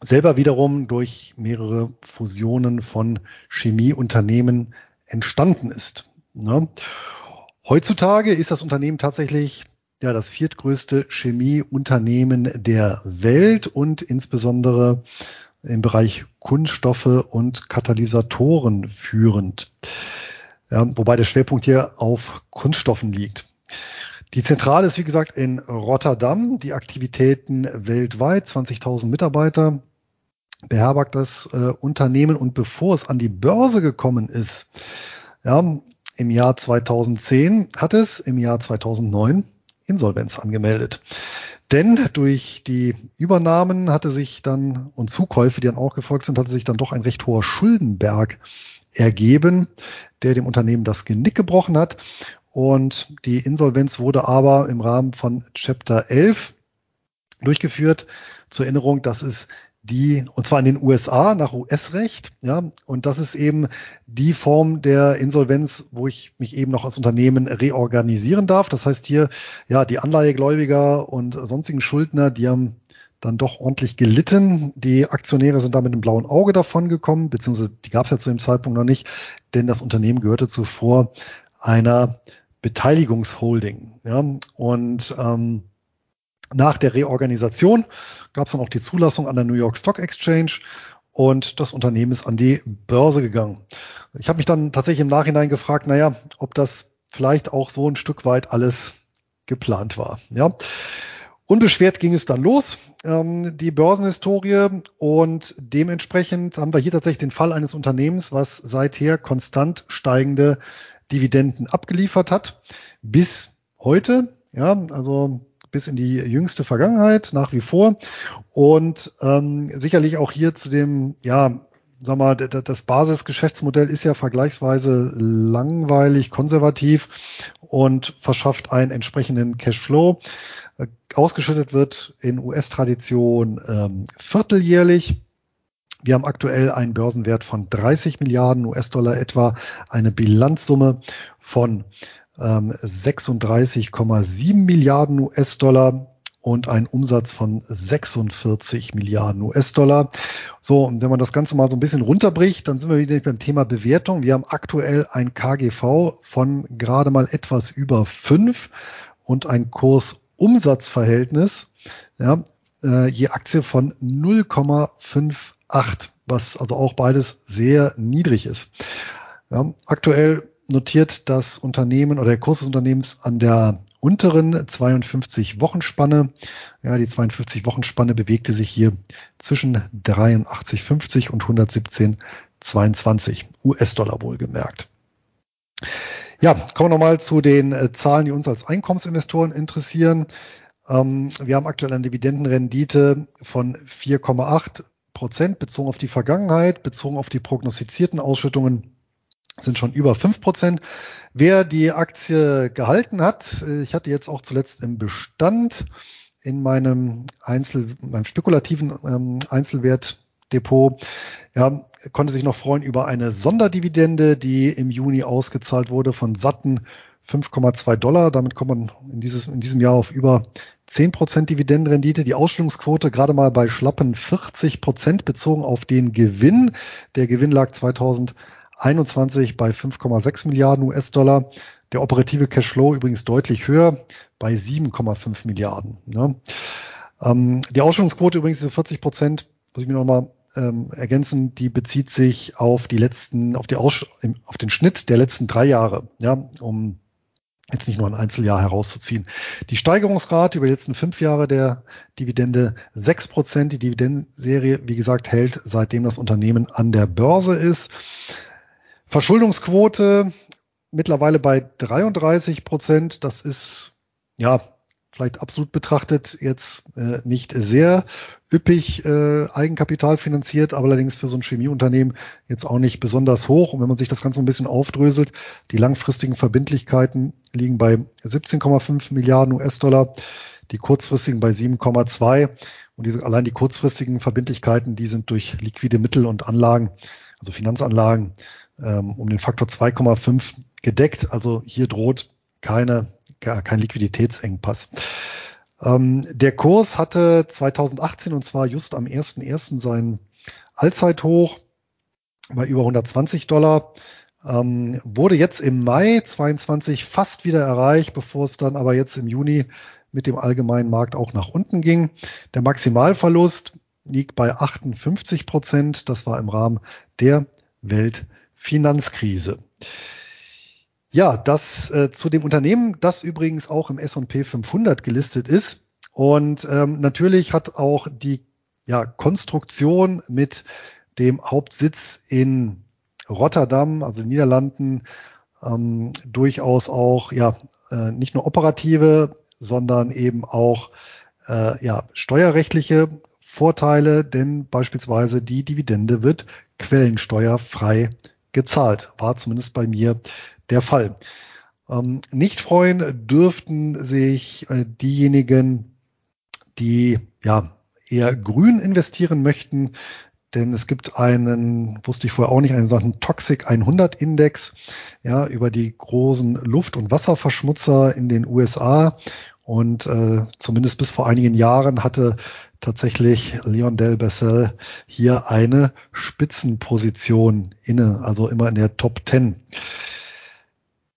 selber wiederum durch mehrere Fusionen von Chemieunternehmen entstanden ist. Ne? Heutzutage ist das Unternehmen tatsächlich ja das viertgrößte Chemieunternehmen der Welt und insbesondere im Bereich Kunststoffe und Katalysatoren führend. Ja, wobei der Schwerpunkt hier auf Kunststoffen liegt. Die Zentrale ist wie gesagt in Rotterdam, die Aktivitäten weltweit, 20.000 Mitarbeiter beherbergt das äh, Unternehmen und bevor es an die Börse gekommen ist, ja, im Jahr 2010 hat es im Jahr 2009 Insolvenz angemeldet. Denn durch die Übernahmen hatte sich dann und Zukäufe, die dann auch gefolgt sind, hatte sich dann doch ein recht hoher Schuldenberg ergeben, der dem Unternehmen das Genick gebrochen hat. Und die Insolvenz wurde aber im Rahmen von Chapter 11 durchgeführt. Zur Erinnerung, das ist die, und zwar in den USA nach US-Recht, ja, und das ist eben die Form der Insolvenz, wo ich mich eben noch als Unternehmen reorganisieren darf. Das heißt hier, ja, die Anleihegläubiger und sonstigen Schuldner, die haben dann doch ordentlich gelitten. Die Aktionäre sind da mit einem blauen Auge davon gekommen, beziehungsweise die gab es ja zu dem Zeitpunkt noch nicht, denn das Unternehmen gehörte zuvor einer Beteiligungsholding. Ja, und ähm, nach der Reorganisation gab es dann auch die Zulassung an der New York Stock Exchange und das Unternehmen ist an die Börse gegangen. Ich habe mich dann tatsächlich im Nachhinein gefragt, naja, ob das vielleicht auch so ein Stück weit alles geplant war. Ja. Unbeschwert ging es dann los, ähm, die Börsenhistorie und dementsprechend haben wir hier tatsächlich den Fall eines Unternehmens, was seither konstant steigende Dividenden abgeliefert hat, bis heute. Ja, also bis in die jüngste Vergangenheit nach wie vor. Und ähm, sicherlich auch hier zu dem, ja, sag mal, das Basisgeschäftsmodell ist ja vergleichsweise langweilig, konservativ und verschafft einen entsprechenden Cashflow. Äh, ausgeschüttet wird in US-Tradition ähm, vierteljährlich. Wir haben aktuell einen Börsenwert von 30 Milliarden US-Dollar etwa, eine Bilanzsumme von 36,7 ähm, Milliarden US-Dollar und einen Umsatz von 46 Milliarden US-Dollar. So, und wenn man das Ganze mal so ein bisschen runterbricht, dann sind wir wieder beim Thema Bewertung. Wir haben aktuell ein KGV von gerade mal etwas über fünf und ein Kurs-Umsatz-Verhältnis, ja, äh, je Aktie von 0,58, was also auch beides sehr niedrig ist. Ja, aktuell notiert das Unternehmen oder der Kurs des Unternehmens an der unteren 52 Wochenspanne. Ja, die 52 Wochenspanne bewegte sich hier zwischen 83,50 und 117,22 US-Dollar wohlgemerkt. Ja, kommen wir nochmal zu den äh, Zahlen, die uns als Einkommensinvestoren interessieren. Ähm, wir haben aktuell eine Dividendenrendite von 4,8 Prozent bezogen auf die Vergangenheit, bezogen auf die prognostizierten Ausschüttungen sind schon über fünf Prozent. Wer die Aktie gehalten hat, äh, ich hatte jetzt auch zuletzt im Bestand in meinem Einzel, meinem spekulativen ähm, Einzelwertdepot, ja, konnte sich noch freuen über eine Sonderdividende, die im Juni ausgezahlt wurde von satten 5,2 Dollar. Damit kommt man in, dieses, in diesem Jahr auf über 10 Prozent Dividendenrendite. Die Ausstellungsquote gerade mal bei schlappen 40 Prozent bezogen auf den Gewinn. Der Gewinn lag 2000 21 bei 5,6 Milliarden US-Dollar. Der operative Cashflow übrigens deutlich höher bei 7,5 Milliarden. Ne? Ähm, die Ausstellungsquote übrigens diese 40 Prozent, muss ich mir nochmal ähm, ergänzen, die bezieht sich auf die letzten, auf die Aus auf den Schnitt der letzten drei Jahre, ja, um jetzt nicht nur ein Einzeljahr herauszuziehen. Die Steigerungsrate über die letzten fünf Jahre der Dividende sechs Prozent. Die Dividendenserie, wie gesagt, hält seitdem das Unternehmen an der Börse ist. Verschuldungsquote mittlerweile bei 33 Prozent. Das ist ja vielleicht absolut betrachtet jetzt äh, nicht sehr üppig äh, Eigenkapital finanziert, aber allerdings für so ein Chemieunternehmen jetzt auch nicht besonders hoch. Und wenn man sich das Ganze ein bisschen aufdröselt, die langfristigen Verbindlichkeiten liegen bei 17,5 Milliarden US-Dollar, die kurzfristigen bei 7,2 und die, allein die kurzfristigen Verbindlichkeiten, die sind durch liquide Mittel und Anlagen, also Finanzanlagen, ähm, um den Faktor 2,5 gedeckt. Also hier droht keine, kein Liquiditätsengpass. Ähm, der Kurs hatte 2018 und zwar just am 1.1. sein Allzeithoch bei über 120 Dollar. Ähm, wurde jetzt im Mai 22 fast wieder erreicht, bevor es dann aber jetzt im Juni mit dem allgemeinen Markt auch nach unten ging. Der Maximalverlust liegt bei 58 Prozent. Das war im Rahmen der Welt Finanzkrise. Ja, das äh, zu dem Unternehmen, das übrigens auch im S&P 500 gelistet ist. Und ähm, natürlich hat auch die ja, Konstruktion mit dem Hauptsitz in Rotterdam, also in Niederlanden, ähm, durchaus auch ja äh, nicht nur operative, sondern eben auch äh, ja steuerrechtliche Vorteile, denn beispielsweise die Dividende wird quellensteuerfrei gezahlt. War zumindest bei mir der Fall. Ähm, nicht freuen dürften sich äh, diejenigen, die ja eher grün investieren möchten, denn es gibt einen, wusste ich vorher auch nicht, einen solchen Toxic 100 Index, ja, über die großen Luft- und Wasserverschmutzer in den USA. Und äh, zumindest bis vor einigen Jahren hatte tatsächlich Leon Del Bessel hier eine Spitzenposition inne, also immer in der Top 10.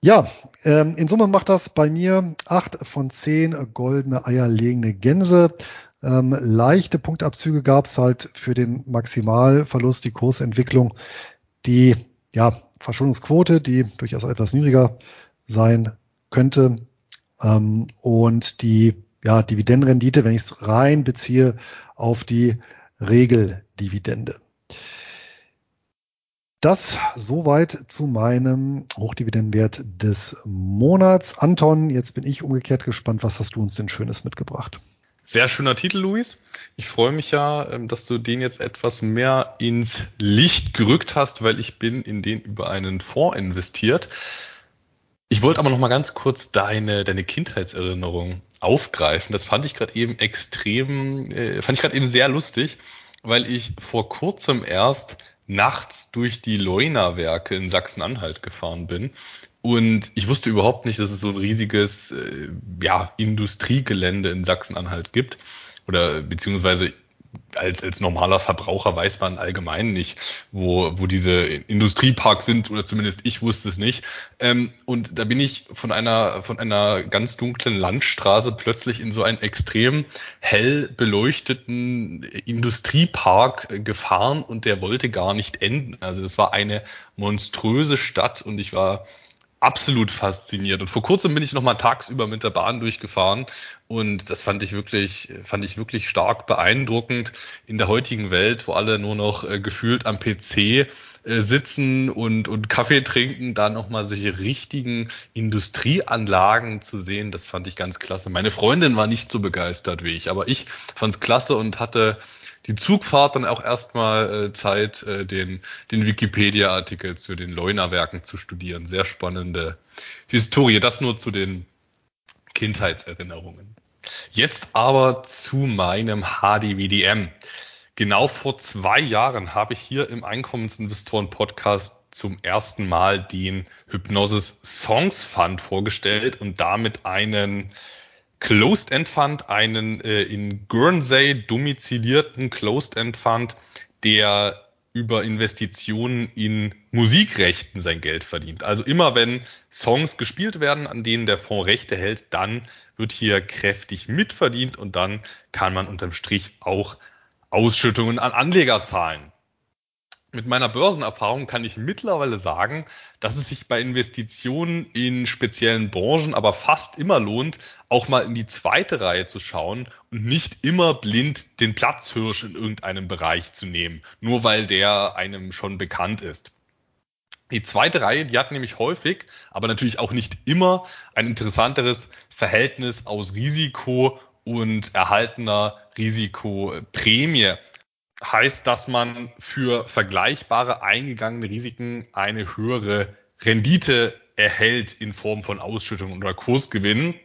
Ja, ähm, in Summe macht das bei mir acht von zehn goldene eierlegende Gänse. Ähm, leichte Punktabzüge gab es halt für den Maximalverlust, die Kursentwicklung, die ja, Verschuldungsquote, die durchaus etwas niedriger sein könnte, ähm, und die ja, Dividendenrendite, wenn ich es rein beziehe auf die Regeldividende. Das soweit zu meinem Hochdividendenwert des Monats. Anton, jetzt bin ich umgekehrt gespannt. Was hast du uns denn Schönes mitgebracht? Sehr schöner Titel, Luis. Ich freue mich ja, ähm, dass du den jetzt etwas mehr ins Licht gerückt hast, weil ich bin in den über einen Fonds investiert. Ich wollte aber noch mal ganz kurz deine, deine Kindheitserinnerung aufgreifen. Das fand ich gerade eben extrem, äh, fand ich gerade eben sehr lustig, weil ich vor kurzem erst nachts durch die Leuna-Werke in Sachsen-Anhalt gefahren bin. Und ich wusste überhaupt nicht, dass es so ein riesiges äh, ja, Industriegelände in Sachsen-Anhalt gibt. Oder beziehungsweise als, als normaler Verbraucher weiß man allgemein nicht, wo, wo diese Industrieparks sind, oder zumindest ich wusste es nicht. Ähm, und da bin ich von einer, von einer ganz dunklen Landstraße plötzlich in so einen extrem hell beleuchteten Industriepark gefahren und der wollte gar nicht enden. Also das war eine monströse Stadt und ich war absolut fasziniert. Und vor kurzem bin ich noch mal tagsüber mit der Bahn durchgefahren und das fand ich wirklich, fand ich wirklich stark beeindruckend in der heutigen Welt, wo alle nur noch äh, gefühlt am PC äh, sitzen und, und Kaffee trinken, da noch mal solche richtigen Industrieanlagen zu sehen, das fand ich ganz klasse. Meine Freundin war nicht so begeistert wie ich, aber ich fand es klasse und hatte die Zugfahrt dann auch erstmal äh, Zeit, äh, den, den Wikipedia-Artikel zu den Leuna-Werken zu studieren. Sehr spannende Historie. Das nur zu den Kindheitserinnerungen. Jetzt aber zu meinem HDWDM. Genau vor zwei Jahren habe ich hier im Einkommensinvestoren Podcast zum ersten Mal den Hypnosis Songs Fund vorgestellt und damit einen Closed-End Fund, einen äh, in Guernsey domizilierten Closed-End Fund, der über Investitionen in Musikrechten sein Geld verdient. Also immer wenn Songs gespielt werden, an denen der Fonds Rechte hält, dann wird hier kräftig mitverdient und dann kann man unterm Strich auch Ausschüttungen an Anleger zahlen mit meiner Börsenerfahrung kann ich mittlerweile sagen, dass es sich bei Investitionen in speziellen Branchen aber fast immer lohnt, auch mal in die zweite Reihe zu schauen und nicht immer blind den Platzhirsch in irgendeinem Bereich zu nehmen, nur weil der einem schon bekannt ist. Die zweite Reihe, die hat nämlich häufig, aber natürlich auch nicht immer, ein interessanteres Verhältnis aus Risiko und erhaltener Risikoprämie heißt, dass man für vergleichbare eingegangene Risiken eine höhere Rendite erhält in Form von Ausschüttungen oder Kursgewinnen.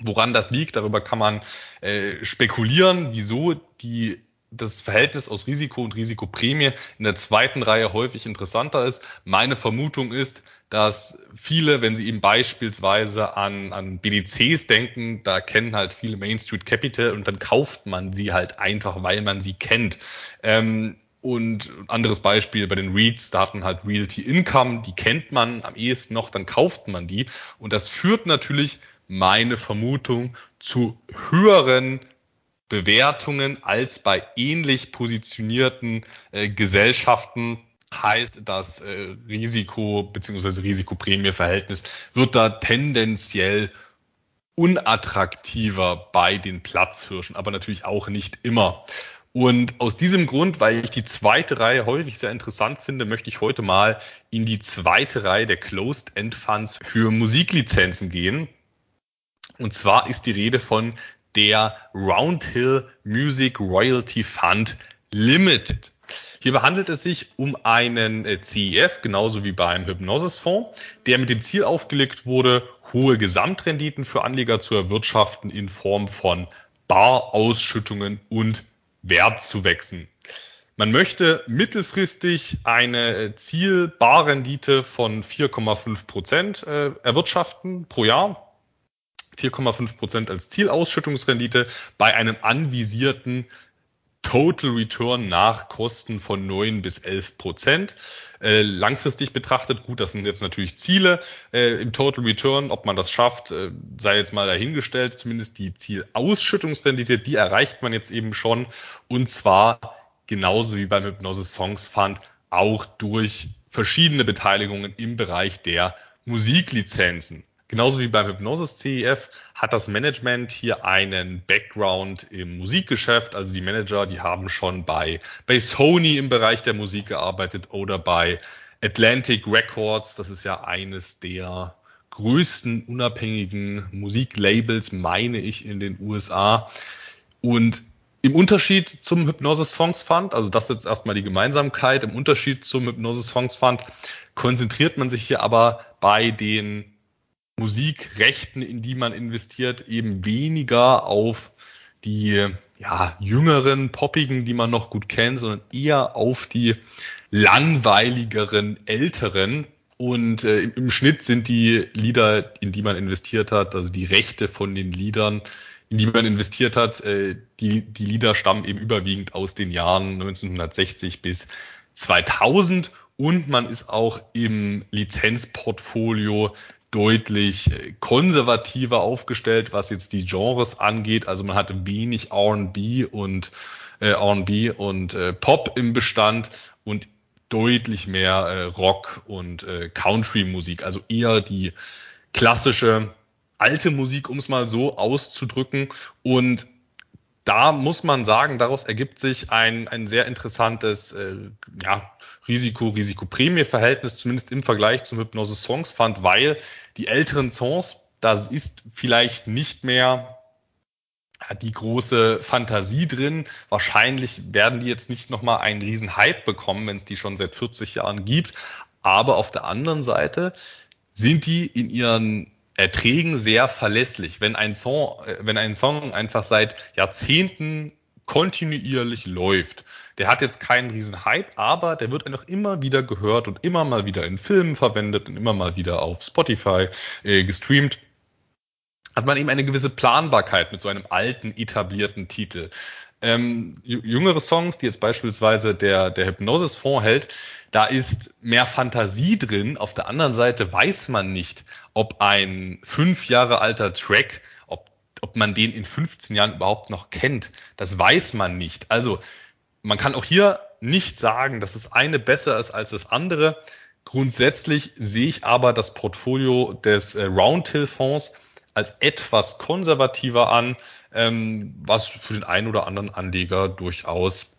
Woran das liegt, darüber kann man äh, spekulieren, wieso die das Verhältnis aus Risiko und Risikoprämie in der zweiten Reihe häufig interessanter ist. Meine Vermutung ist, dass viele, wenn sie eben beispielsweise an, an BDCs denken, da kennen halt viele Main Street Capital und dann kauft man sie halt einfach, weil man sie kennt. Ähm, und anderes Beispiel bei den REITs, da hat man halt Realty Income, die kennt man am ehesten noch, dann kauft man die. Und das führt natürlich meine Vermutung zu höheren Bewertungen als bei ähnlich positionierten äh, Gesellschaften heißt das äh, Risiko bzw. Risikoprämieverhältnis wird da tendenziell unattraktiver bei den Platzhirschen, aber natürlich auch nicht immer. Und aus diesem Grund, weil ich die zweite Reihe häufig sehr interessant finde, möchte ich heute mal in die zweite Reihe der Closed-End Funds für Musiklizenzen gehen. Und zwar ist die Rede von der Roundhill Music Royalty Fund Limited. Hierbei handelt es sich um einen äh, CEF, genauso wie beim Hypnosis-Fonds, der mit dem Ziel aufgelegt wurde, hohe Gesamtrenditen für Anleger zu erwirtschaften in Form von Barausschüttungen und Wertzuwächsen. Man möchte mittelfristig eine äh, Zielbarrendite von 4,5 Prozent äh, erwirtschaften pro Jahr. 4,5 Prozent als Zielausschüttungsrendite bei einem anvisierten Total Return nach Kosten von 9 bis 11 Prozent. Äh, langfristig betrachtet, gut, das sind jetzt natürlich Ziele äh, im Total Return, ob man das schafft, äh, sei jetzt mal dahingestellt, zumindest die Zielausschüttungsrendite, die erreicht man jetzt eben schon und zwar genauso wie beim Hypnosis Songs Fund auch durch verschiedene Beteiligungen im Bereich der Musiklizenzen. Genauso wie beim Hypnosis CEF hat das Management hier einen Background im Musikgeschäft. Also die Manager, die haben schon bei, bei Sony im Bereich der Musik gearbeitet oder bei Atlantic Records. Das ist ja eines der größten unabhängigen Musiklabels, meine ich, in den USA. Und im Unterschied zum Hypnosis Songs Fund, also das ist jetzt erstmal die Gemeinsamkeit, im Unterschied zum Hypnosis Songs Fund konzentriert man sich hier aber bei den Musikrechten, in die man investiert, eben weniger auf die ja, jüngeren, poppigen, die man noch gut kennt, sondern eher auf die langweiligeren, älteren. Und äh, im, im, Schnitt sind die Lieder, in die man investiert hat, also die Rechte von den Liedern, in die man investiert hat, äh, die, die Lieder stammen eben überwiegend aus den Jahren 1960 bis 2000 und man ist auch im Lizenzportfolio deutlich äh, konservativer aufgestellt, was jetzt die Genres angeht. Also man hat wenig R&B und äh, R&B und äh, Pop im Bestand und deutlich mehr äh, Rock und äh, Country-Musik, also eher die klassische alte Musik, um es mal so auszudrücken. Und da muss man sagen, daraus ergibt sich ein, ein sehr interessantes äh, ja, Risiko-Risiko-Prämie-Verhältnis, zumindest im Vergleich zum Hypnose Songs Fund, weil die älteren Songs, das ist vielleicht nicht mehr die große Fantasie drin. Wahrscheinlich werden die jetzt nicht nochmal einen riesen Hype bekommen, wenn es die schon seit 40 Jahren gibt. Aber auf der anderen Seite sind die in ihren Erträgen sehr verlässlich. Wenn ein Song, äh, wenn ein Song einfach seit Jahrzehnten kontinuierlich läuft, der hat jetzt keinen riesen Hype, aber der wird einfach immer wieder gehört und immer mal wieder in Filmen verwendet und immer mal wieder auf Spotify äh, gestreamt hat man eben eine gewisse Planbarkeit mit so einem alten, etablierten Titel. Ähm, jüngere Songs, die jetzt beispielsweise der, der Hypnosis-Fonds hält, da ist mehr Fantasie drin. Auf der anderen Seite weiß man nicht, ob ein fünf Jahre alter Track, ob, ob man den in 15 Jahren überhaupt noch kennt. Das weiß man nicht. Also man kann auch hier nicht sagen, dass das eine besser ist als das andere. Grundsätzlich sehe ich aber das Portfolio des äh, Roundhill-Fonds als etwas konservativer an, ähm, was für den einen oder anderen Anleger durchaus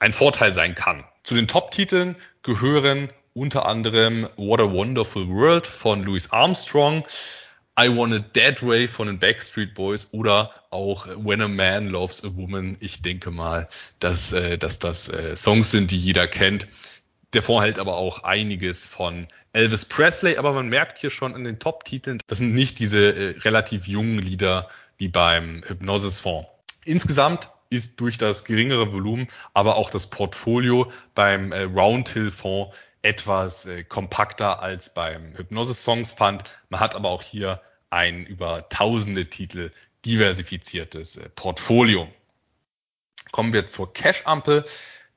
ein Vorteil sein kann. Zu den Top-Titeln gehören unter anderem What a Wonderful World von Louis Armstrong, I Want It Dead Way von den Backstreet Boys oder auch When a Man Loves a Woman. Ich denke mal, dass, äh, dass das äh, Songs sind, die jeder kennt. Der Fonds hält aber auch einiges von Elvis Presley, aber man merkt hier schon an den Top-Titeln, das sind nicht diese äh, relativ jungen Lieder wie beim Hypnosis-Fonds. Insgesamt ist durch das geringere Volumen, aber auch das Portfolio beim äh, Roundhill-Fonds etwas äh, kompakter als beim Hypnosis Songs Fund. Man hat aber auch hier ein über tausende Titel diversifiziertes äh, Portfolio. Kommen wir zur Cash-Ampel.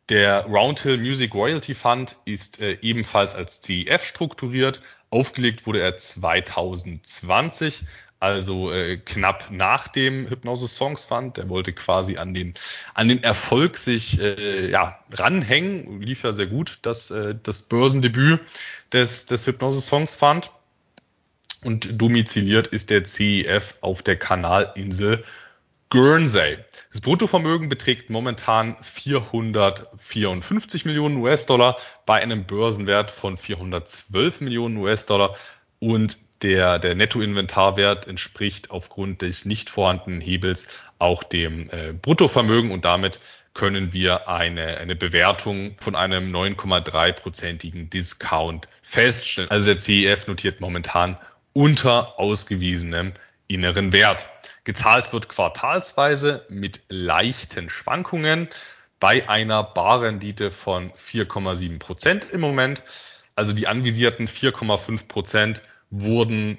Der Roundhill Music Royalty Fund ist äh, ebenfalls als CEF strukturiert. Aufgelegt wurde er 2020, also äh, knapp nach dem Hypnosis Songs Fund. Der wollte quasi an den, an den Erfolg sich äh, ja, ranhängen. Lief ja sehr gut, das, äh, das Börsendebüt des, des Hypnosis Songs Fund. Und domiziliert ist der CEF auf der Kanalinsel Guernsey. Das Bruttovermögen beträgt momentan 454 Millionen US-Dollar bei einem Börsenwert von 412 Millionen US-Dollar und der, der Nettoinventarwert entspricht aufgrund des nicht vorhandenen Hebels auch dem äh, Bruttovermögen und damit können wir eine, eine Bewertung von einem 9,3-prozentigen Discount feststellen. Also der CEF notiert momentan unter ausgewiesenem inneren Wert. Gezahlt wird quartalsweise mit leichten Schwankungen bei einer Barrendite von 4,7 Prozent im Moment. Also die anvisierten 4,5 Prozent wurden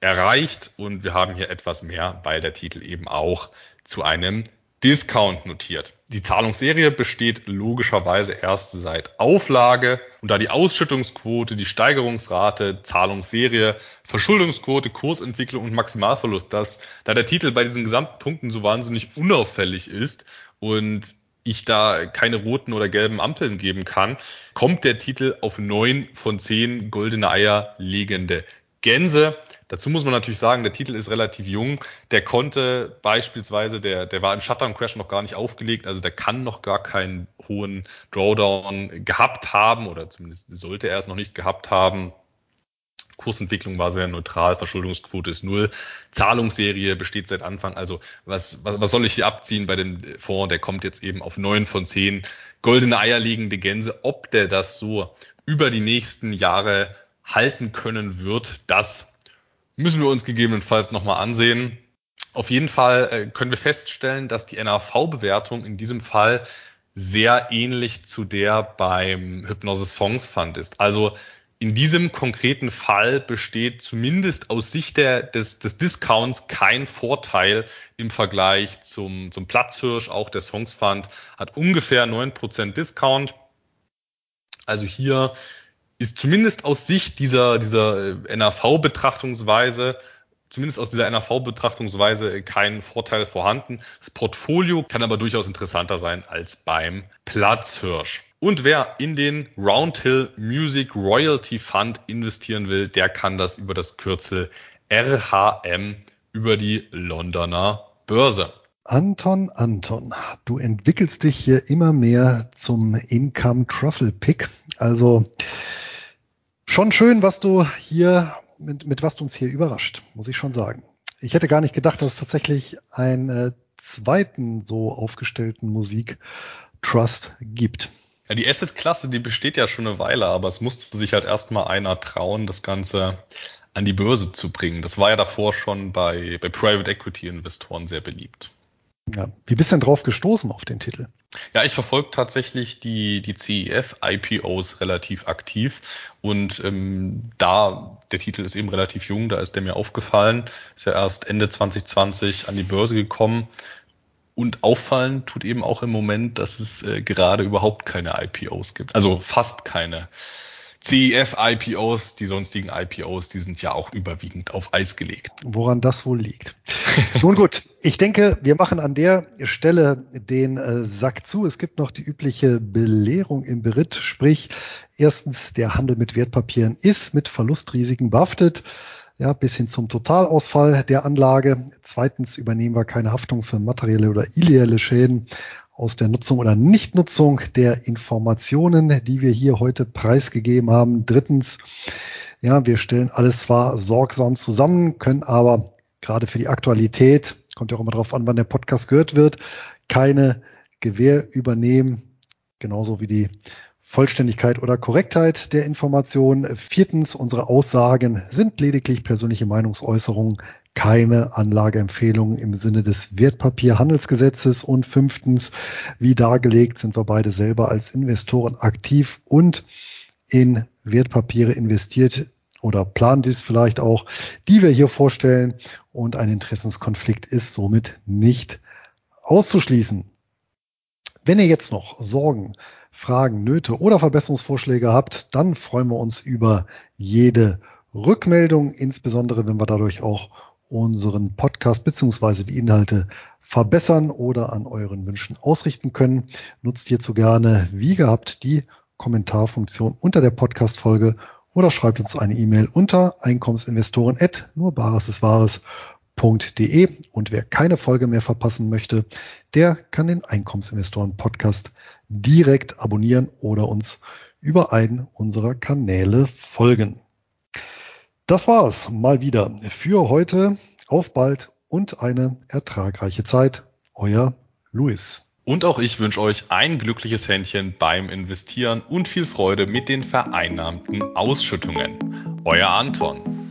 erreicht und wir haben hier etwas mehr, weil der Titel eben auch zu einem Discount notiert. Die Zahlungsserie besteht logischerweise erst seit Auflage und da die Ausschüttungsquote, die Steigerungsrate, Zahlungsserie, Verschuldungsquote, Kursentwicklung und Maximalverlust, dass da der Titel bei diesen gesamten Punkten so wahnsinnig unauffällig ist und ich da keine roten oder gelben Ampeln geben kann, kommt der Titel auf neun von zehn goldene Eier legende Gänse. Dazu muss man natürlich sagen, der Titel ist relativ jung. Der konnte beispielsweise, der, der war im Shutdown Crash noch gar nicht aufgelegt, also der kann noch gar keinen hohen Drawdown gehabt haben oder zumindest sollte er es noch nicht gehabt haben. Kursentwicklung war sehr neutral, Verschuldungsquote ist null, Zahlungsserie besteht seit Anfang. Also was, was, was soll ich hier abziehen bei dem Fonds? Der kommt jetzt eben auf neun von zehn goldene eierlegende Gänse. Ob der das so über die nächsten Jahre halten können wird, das müssen wir uns gegebenenfalls nochmal ansehen. Auf jeden Fall äh, können wir feststellen, dass die NAV-Bewertung in diesem Fall sehr ähnlich zu der beim Hypnosis Songs Fund ist. Also in diesem konkreten Fall besteht zumindest aus Sicht der, des, des Discounts kein Vorteil im Vergleich zum, zum Platzhirsch. Auch der Songs Fund hat ungefähr neun Prozent Discount. Also hier ist zumindest aus Sicht dieser, dieser äh, NAV-Betrachtungsweise zumindest aus dieser NAV-Betrachtungsweise kein Vorteil vorhanden. Das Portfolio kann aber durchaus interessanter sein als beim Platzhirsch. Und wer in den Roundhill Music Royalty Fund investieren will, der kann das über das Kürzel RHM über die Londoner Börse. Anton, Anton, du entwickelst dich hier immer mehr zum Income Truffle Pick. Also schon schön, was du hier, mit, mit was du uns hier überrascht, muss ich schon sagen. Ich hätte gar nicht gedacht, dass es tatsächlich einen äh, zweiten so aufgestellten Musik Trust gibt. Ja, die Asset-Klasse, die besteht ja schon eine Weile, aber es musste sich halt erstmal einer trauen, das Ganze an die Börse zu bringen. Das war ja davor schon bei, bei Private Equity Investoren sehr beliebt. Ja. Wie bist du denn drauf gestoßen auf den Titel? Ja, ich verfolge tatsächlich die, die CEF-IPOs relativ aktiv und ähm, da, der Titel ist eben relativ jung, da ist der mir aufgefallen, ist ja erst Ende 2020 an die Börse gekommen und auffallen tut eben auch im Moment, dass es äh, gerade überhaupt keine IPOs gibt. Also fast keine. CEF-IPOs, die sonstigen IPOs, die sind ja auch überwiegend auf Eis gelegt. Woran das wohl liegt. *laughs* Nun gut, ich denke, wir machen an der Stelle den äh, Sack zu. Es gibt noch die übliche Belehrung im Beritt, sprich erstens, der Handel mit Wertpapieren ist mit Verlustrisiken behaftet ja, bis hin zum Totalausfall der Anlage. Zweitens übernehmen wir keine Haftung für materielle oder ideelle Schäden aus der Nutzung oder Nichtnutzung der Informationen, die wir hier heute preisgegeben haben. Drittens, ja, wir stellen alles zwar sorgsam zusammen, können aber gerade für die Aktualität, kommt ja auch immer darauf an, wann der Podcast gehört wird, keine Gewähr übernehmen, genauso wie die Vollständigkeit oder Korrektheit der Information. Viertens, unsere Aussagen sind lediglich persönliche Meinungsäußerungen, keine Anlageempfehlungen im Sinne des Wertpapierhandelsgesetzes. Und fünftens, wie dargelegt, sind wir beide selber als Investoren aktiv und in Wertpapiere investiert oder planen dies vielleicht auch, die wir hier vorstellen. Und ein Interessenskonflikt ist somit nicht auszuschließen. Wenn ihr jetzt noch Sorgen, Fragen, Nöte oder Verbesserungsvorschläge habt, dann freuen wir uns über jede Rückmeldung, insbesondere wenn wir dadurch auch unseren Podcast beziehungsweise die Inhalte verbessern oder an euren Wünschen ausrichten können. Nutzt hierzu gerne, wie gehabt, die Kommentarfunktion unter der Podcast-Folge oder schreibt uns eine E-Mail unter Einkommensinvestoren at nur Bares ist Wahres.de. Und wer keine Folge mehr verpassen möchte, der kann den Einkommensinvestoren Podcast direkt abonnieren oder uns über einen unserer Kanäle folgen. Das war's mal wieder für heute. Auf bald und eine ertragreiche Zeit. Euer Luis. Und auch ich wünsche euch ein glückliches Händchen beim Investieren und viel Freude mit den vereinnahmten Ausschüttungen. Euer Anton.